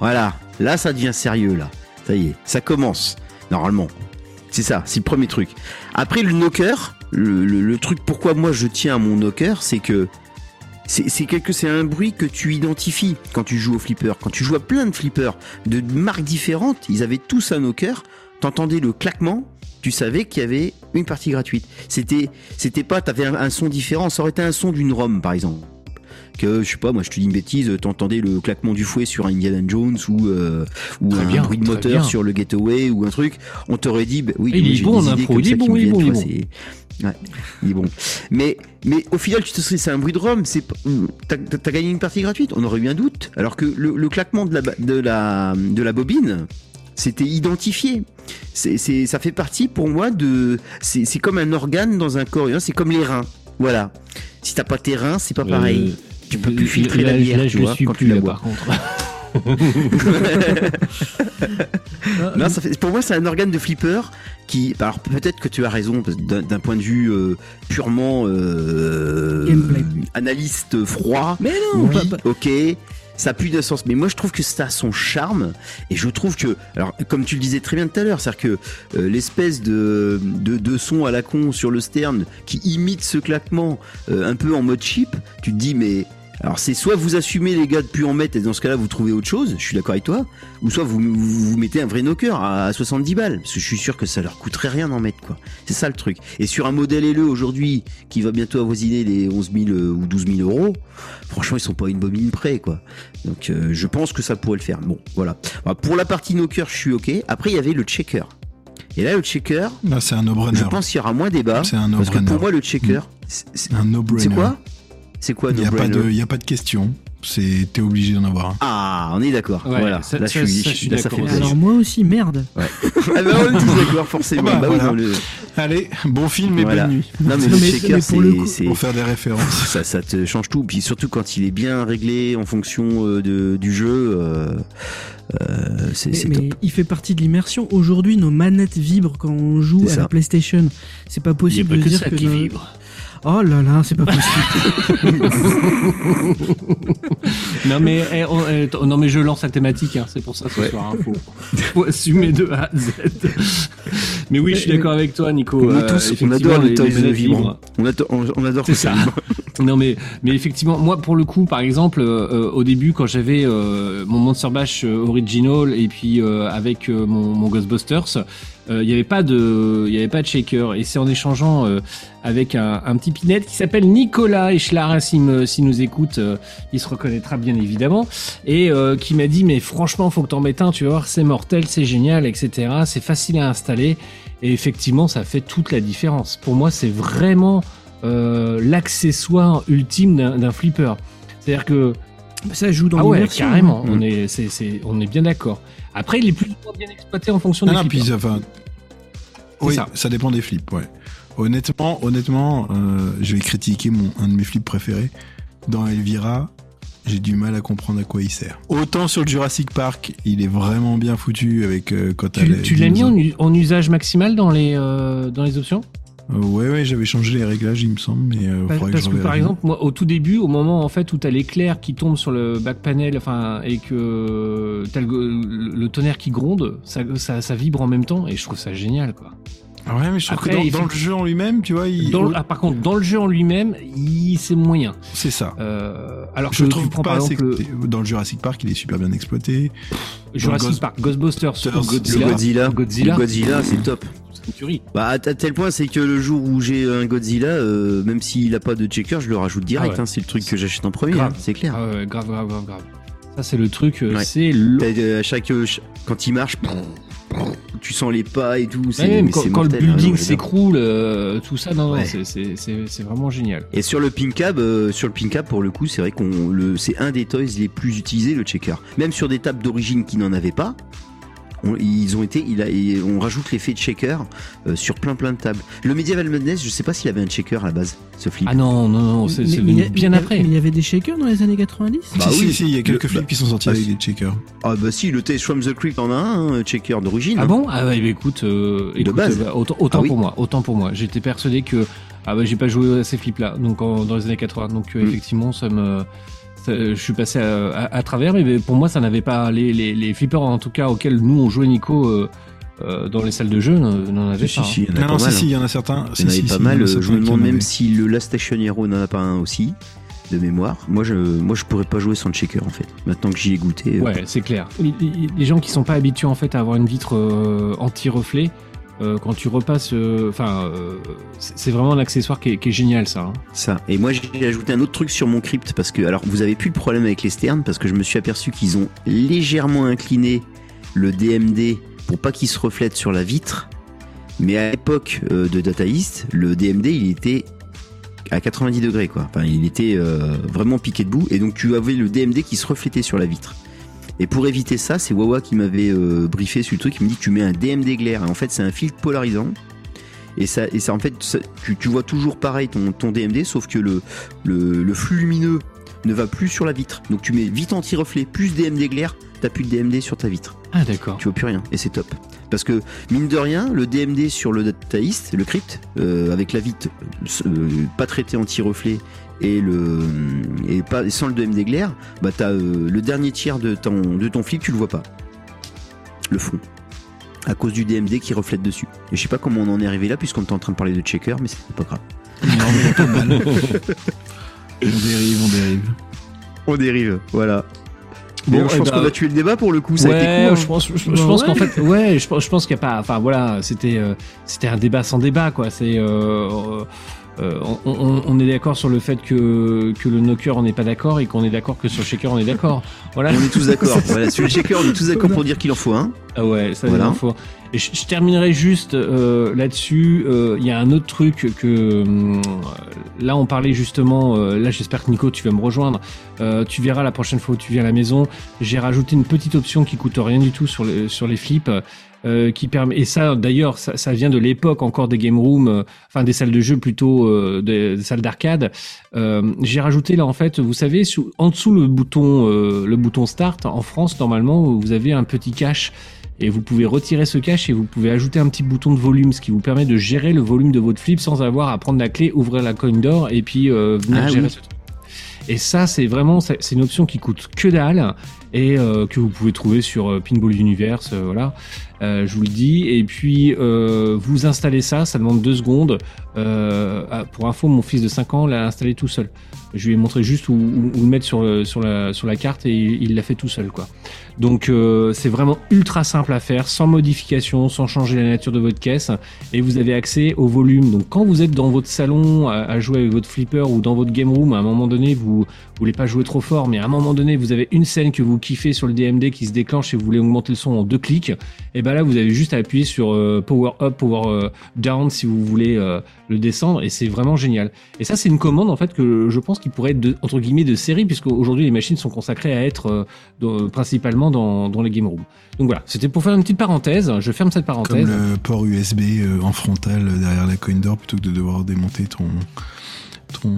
voilà, là ça devient sérieux là. Ça y est, ça commence normalement. C'est ça, c'est le premier truc. Après le knocker, le, le- le truc pourquoi moi je tiens à mon knocker, c'est que c'est quelque c'est un bruit que tu identifies quand tu joues au flipper. Quand tu joues à plein de flippers de marques différentes, ils avaient tous un knocker. T'entendais le claquement, tu savais qu'il y avait une partie gratuite. C'était c'était pas t'avais un, un son différent. Ça aurait été un son d'une ROM par exemple. Que je sais pas, moi je te dis une bêtise, t'entendais le claquement du fouet sur un Indiana Jones ou euh, ou Très un bien, bruit de moteur bien. sur le Getaway ou un truc. On t'aurait dit, bah oui, Il est bon en impro, il est bon, il est viennent, bon, tu il est vois, bon. c'est- Ouais, il est bon. Mais, mais au final, tu te sais, c'est un bruit de rhum. C'est, t'as, gagné une partie gratuite. On aurait eu un doute. Alors que le, le claquement de la, de la, de la bobine, c'était identifié. C'est, ça fait partie pour moi de, c'est, comme un organe dans un corps. C'est comme les reins. Voilà. Si t'as pas tes reins, c'est pas pareil. Tu peux plus filtrer là, la bière, Là, tu je le vois, suis quand plus tu la bois. par contre. Non, ça fait, pour moi, c'est un organe de flipper qui. Alors peut-être que tu as raison d'un, point de vue euh, purement euh, analyste froid. Mais non, oui, pas- pas- ok. Ça a plus de sens, mais moi je trouve que ça a son charme et je trouve que, alors comme tu le disais très bien tout à l'heure, c'est-à-dire que euh, l'espèce de, de de son à la con sur le stern qui imite ce claquement euh, un peu en mode cheap, tu te dis mais alors c'est soit vous assumez les gars de plus en mettre et dans ce cas-là vous trouvez autre chose, je suis d'accord avec toi, ou soit vous, vous, vous mettez un vrai knocker à, à 70 balles, parce que je suis sûr que ça leur coûterait rien d'en mettre quoi. C'est ça le truc. Et sur un modèle LE aujourd'hui qui va bientôt avoisiner les 11 000 euh, ou 12 000 euros, franchement ils sont pas une bobine près quoi. Donc euh, je pense que ça pourrait le faire. Bon voilà. Bah, pour la partie knocker je suis ok. Après il y avait le checker. Et là le checker, Là, c'est un je no-brainer. pense qu'il y aura moins débat. C'est un Parce que no-brainer. pour moi le checker, c'est- c'est Un no-brainer. c'est quoi? C'est quoi Il n'y a, pas no-brainer de- il y a pas de question. C'est, t'es obligé d'en avoir un. Ah, on est d'accord. Ouais, voilà. ça- là, ça- je suis, ça, je suis là, ça d'accord fait aussi. plaisir. Alors moi aussi, merde. Ah bah, on est tous d'accord, forcément. Ah bah, Bah voilà. le- Allez, bon film et Voilà. bonne nuit. non, mais Non, mais- le c'est, Pour faire des références. ça, ça te change tout. Puis surtout quand il est bien réglé en fonction euh, de, du jeu, euh, euh, c'est, Mais, c'est mais top. il fait partie de l'immersion. Aujourd'hui, nos manettes vibrent quand on joue à la PlayStation. C'est pas possible de que dire ça que. qui nos- vibre. Oh là là, c'est pas possible. Non mais, eh, on- eh, t- non mais je lance la thématique, hein, c'est pour ça ce Ouais. soir. hein, faut, faut assumer de A à Z. Mais oui, je suis d'accord avec toi, Nico. Nous euh, tous, on effectivement, adore les, toys manettes vibrants. libres. On adore, on, on adore C'est que ça. vibre. Non mais mais effectivement moi pour le coup par exemple euh, euh, au début quand j'avais euh, mon Monster Bash euh, original et puis euh, avec euh, mon, mon Ghostbusters euh, il n'y avait pas de il y avait pas de shaker. Et c'est en échangeant euh, avec un, un petit pinette qui s'appelle Nicolas Echelar s'il s'il nous écoute euh, il se reconnaîtra bien évidemment. Et euh, qui m'a dit mais franchement faut que t'en mettes un tu vas voir c'est mortel c'est génial etc c'est facile à installer. Et effectivement ça fait toute la différence. Pour moi c'est vraiment euh, l'accessoire ultime d'un d'un flipper. C'est-à-dire que ça joue dans ah ouais carrément, hein. on est c'est c'est on est bien d'accord. Après il est plus ou moins bien exploité en fonction Non, des non, puis, flippers. enfin, C'est oui, ça. ça. dépend des flips, ouais. Honnêtement, honnêtement, euh, je vais critiquer mon, un de mes flips préférés. Dans Elvira, j'ai du mal à comprendre à quoi il sert. Autant sur le Jurassic Park, il est vraiment bien foutu avec euh, quand Tu, tu l'as mis en, usage maximal dans les euh, dans les options? Euh, ouais, ouais, j'avais changé les réglages, il me semble, mais euh, Parce, parce que par exemple, moi, au tout début, au moment en fait où t'as l'éclair qui tombe sur le back panel, enfin, et que t'as le, le tonnerre qui gronde, ça, ça, ça vibre en même temps, et je trouve ça génial, quoi. Ah ouais, mais je trouve Après, que dans, le jeu en lui-même, tu vois, il... Dans le- ah, par contre, dans le jeu en lui-même, il- c'est moyen. c'est ça. Euh, alors que Je tu trouve prends pas par assez exemple le dans le Jurassic Park, il est super bien exploité. Jurassic Ghost- Park, Ghostbusters, Ghostbusters, ou Le Godzilla, Godzilla, Godzilla, le Godzilla, c'est top. C'est une tuerie. Bah, à tel point, c'est que le jour où j'ai un Godzilla, euh, même s'il a pas de checker, je le rajoute direct. Ah ouais. hein, c'est le truc que j'achète en premier, hein, c'est clair. Ah ouais, grave, grave, grave, grave. Ça, c'est le truc, euh, Ouais. c'est euh, à chaque, euh, quand il marche, tu sens les pas et tout. Ouais, mais quand, le mortel, hein, building s'écroule, euh, tout ça, non, Ouais. c'est- vraiment génial. Et sur le pin cab, euh, sur le pin cab pour le coup, c'est vrai qu'on le, c'est un des toys les plus utilisés, le checker. Même sur des tables d'origine qui n'en avaient pas, on, ils ont été, il a, et on rajoute l'effet de checker euh, sur plein plein de tables. Le Medieval Madness, je sais pas s'il avait un checker à la base, ce flip. Ah non, non, non, c'est venu bien mais- après. Mais il y avait des shakers dans les années 90 Bah si, oui. si, si, il y a quelques Le- flips bah- qui sont sortis bah, avec si. des checkers. Ah bah si, le Tales from the Crypt en a un, hein, checker d'origine. Ah hein. bon? Ah bah écoute, euh, écoute, base. bah, autant, autant Ah oui. pour moi, autant pour moi. J'étais persuadé que ah bah j'ai pas joué à ces flips là, donc en- dans les années 80, donc euh, Mm. effectivement ça me je suis passé à, à- à travers, mais pour moi ça n'avait pas les, les, les flippers en tout cas auxquels nous on jouait Nico euh, euh, dans les salles de jeu n'en avaient Si, pas. si, si, il y en a Non, pas si, mal. si, il y en a certains. Il y Si, en avait si, pas si, mal. euh, Je me demande même si le Last Station Hero n'en a pas un aussi, de mémoire. Moi je, moi, je pourrais pas jouer sans checker en fait. Maintenant que j'y ai goûté. euh, Ouais, c'est clair. Les, les- les gens qui sont pas habitués en fait à avoir une vitre euh, anti-reflet, euh, quand tu repasses, euh, enfin, euh, c'est vraiment un accessoire qui est, qui génial ça. hein. Ça. Et moi, j'ai ajouté un autre truc sur mon crypt parce que, alors, vous avez plus de problème avec les sternes parce que je me suis aperçu qu'ils ont légèrement incliné le DMD pour pas qu'il se reflète sur la vitre. Mais à l'époque de Data East, le DMD, il était à 90 degrés, quoi. Enfin, il était vraiment piqué debout et donc tu avais le DMD qui se reflétait sur la vitre. Et pour éviter ça, c'est Wawa qui m'avait euh, briefé sur le truc. Il me dit tu mets un DMD glaire. Et en fait, c'est un filtre polarisant. Et ça, et ça en fait, ça- tu, tu vois toujours pareil ton, ton DMD, sauf que le, le, le flux lumineux ne va plus sur la vitre. Donc tu mets vite anti-reflet plus DMD glaire, t'as plus de DMD sur ta vitre. Ah d'accord. Tu vois plus rien. Et c'est top. Parce que, mine de rien, le DMD sur le Dataist, le crypt, euh, avec la vitre euh, pas traitée anti-reflet et, le, et, pas, sans le DMD glaire, bah t'as euh, le dernier tiers de ton, de ton flip, tu le vois pas. Le fond. À cause du DMD qui reflète dessus. Et je sais pas comment on en est arrivé là, puisqu'on était en train de parler de checker, mais c'est pas grave. On dérive, on dérive. On dérive, voilà. Bon, Bon, je eh pense ben, qu'on a tué le débat pour le coup, ça a ouais, été court. je pense, je, je Bah pense ouais. qu'en fait, ouais, je, pense- je pense qu'il n'y a pas, enfin voilà, c'était, euh, c'était un débat sans débat, quoi. C'est, euh, euh, on, on- on est d'accord sur le fait que, que le knocker on n'est pas d'accord et qu'on est d'accord que sur le shaker on est d'accord. Voilà. On est tous d'accord. voilà, sur le checker, on est tous d'accord pour dire qu'il en faut un. Ah ouais, ça Voilà. voilà. faut. Je, je terminerai juste euh, là-dessus. euh, Il y a un autre truc que hum, là on parlait justement. euh, là, j'espère que Nico, tu vas me rejoindre. Euh, tu verras la prochaine fois où tu viens à la maison. J'ai rajouté une petite option qui coûte rien du tout sur les sur les flips. euh, qui permet et ça d'ailleurs ça, ça vient de l'époque encore des game rooms euh, enfin des salles de jeu plutôt euh, des, salles d'arcade euh, j'ai rajouté là en fait vous savez sous, en dessous le bouton euh, le bouton start en France normalement vous avez un petit cache et vous pouvez retirer ce cache et vous pouvez ajouter un petit bouton de volume, ce qui vous permet de gérer le volume de votre flip sans avoir à prendre la clé, ouvrir la coin d'or et puis euh, venir Ah gérer oui. ce truc. Et ça, c'est vraiment, c'est une option qui coûte que dalle et euh, que vous pouvez trouver sur euh, Pinball Universe, euh, voilà. Euh, je vous le dis. Et puis, euh, vous installez ça, ça demande deux secondes. Euh, ah, pour info, mon fils de 5 ans l'a installé tout seul. Je lui ai montré juste où, où- où le mettre sur, le- sur, la, sur la carte et il l'a fait tout seul, quoi. Donc euh, c'est vraiment ultra simple à faire, sans modification, sans changer la nature de votre caisse, et vous avez accès au volume. Donc quand vous êtes dans votre salon à, jouer avec votre flipper ou dans votre game room, à un moment donné, vous, vous voulez pas jouer trop fort, mais à un moment donné, vous avez une scène que vous kiffez sur le DMD qui se déclenche et vous voulez augmenter le son en deux clics, et ben là vous avez juste à appuyer sur euh, Power Up, Power euh, Down si vous voulez euh, le descendre, et c'est vraiment génial. Et ça c'est une commande en fait que je pense qu'il pourrait être de, entre guillemets de série, puisque aujourd'hui les machines sont consacrées à être euh, dans- principalement dans, dans les game rooms. Donc voilà, c'était pour faire une petite parenthèse. Je ferme cette Comme parenthèse. le port USB euh, en frontal euh, derrière la coin d'or plutôt que de devoir démonter ton ton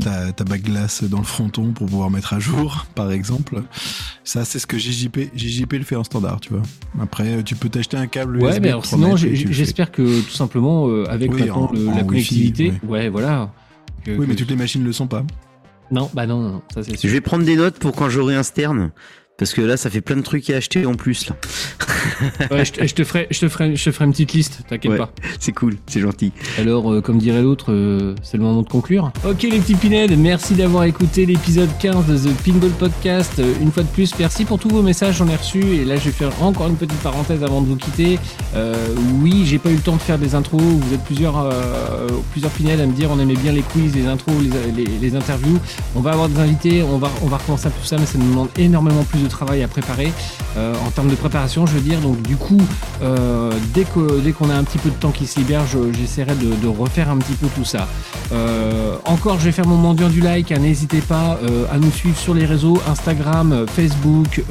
ta, ta bague glace dans le fronton pour pouvoir mettre à jour, par exemple. Ça, c'est ce que JJP, JJP le fait en standard, tu vois. Après, tu peux t'acheter un câble Ouais, USB mais alors 3 sinon, j'espère que tout simplement, euh, avec Oui, maintenant en- le- en la Wi-Fi, connectivité, ouais, voilà. que- Oui, que- mais toutes les machines le sont pas. Non, bah non, non, ça c'est Je vais prendre des notes pour quand j'aurai un Stern. Parce que là, ça fait plein de trucs à acheter en plus, là. Ouais, je, te- je te ferai, je te ferai, je te ferai une petite liste, t'inquiète Ouais. pas. C'est cool, c'est gentil. Alors, euh, comme dirait l'autre, euh, c'est le moment de conclure. Ok les petits pinèdes, merci d'avoir écouté l'épisode 15 de The Pinball Podcast. Euh, une fois de plus, merci pour tous vos messages, j'en ai reçu. Et là, je vais faire encore une petite parenthèse avant de vous quitter. Euh, oui, j'ai pas eu le temps de faire des intros. Vous êtes plusieurs, euh, plusieurs pinèdes à me dire on aimait bien les quiz, les intros, les, les- les interviews. On va avoir des invités, on va, on va recommencer tout ça, mais ça nous demande énormément plus de travail à préparer. Euh, en termes de préparation, je veux dire. Donc du coup, euh, dès que dès qu'on a un petit peu de temps qui se libère, je- j'essaierai de, de refaire un petit peu tout ça. Euh, encore, je vais faire mon mendiant du like. hein, N'hésitez pas à nous suivre sur les réseaux Instagram, Facebook,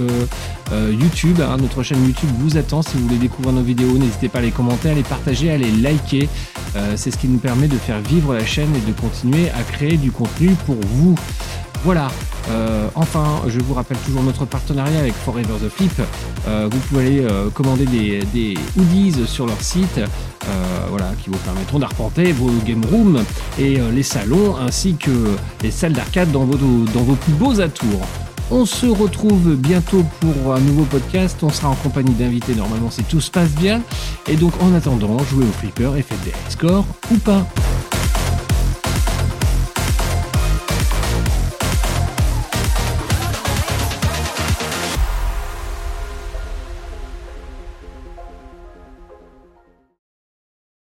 YouTube. hein, notre chaîne YouTube vous attend. Si vous voulez découvrir nos vidéos, n'hésitez pas à les commenter, à les partager, à les liker. C'est ce qui nous permet de faire vivre la chaîne et de continuer à créer du contenu pour vous. Voilà. Euh, enfin, je vous rappelle toujours notre partenariat avec Forever the Flip. Euh, vous pouvez aller euh, commander des, hoodies sur leur site, voilà, qui vous permettront d'arpenter vos game rooms et les salons ainsi que les salles d'arcade dans vos, plus beaux atours. On se retrouve bientôt pour un nouveau podcast. On sera en compagnie d'invités normalement si tout se passe bien. Et donc en attendant, jouez au flipper et faites des scores ou pas.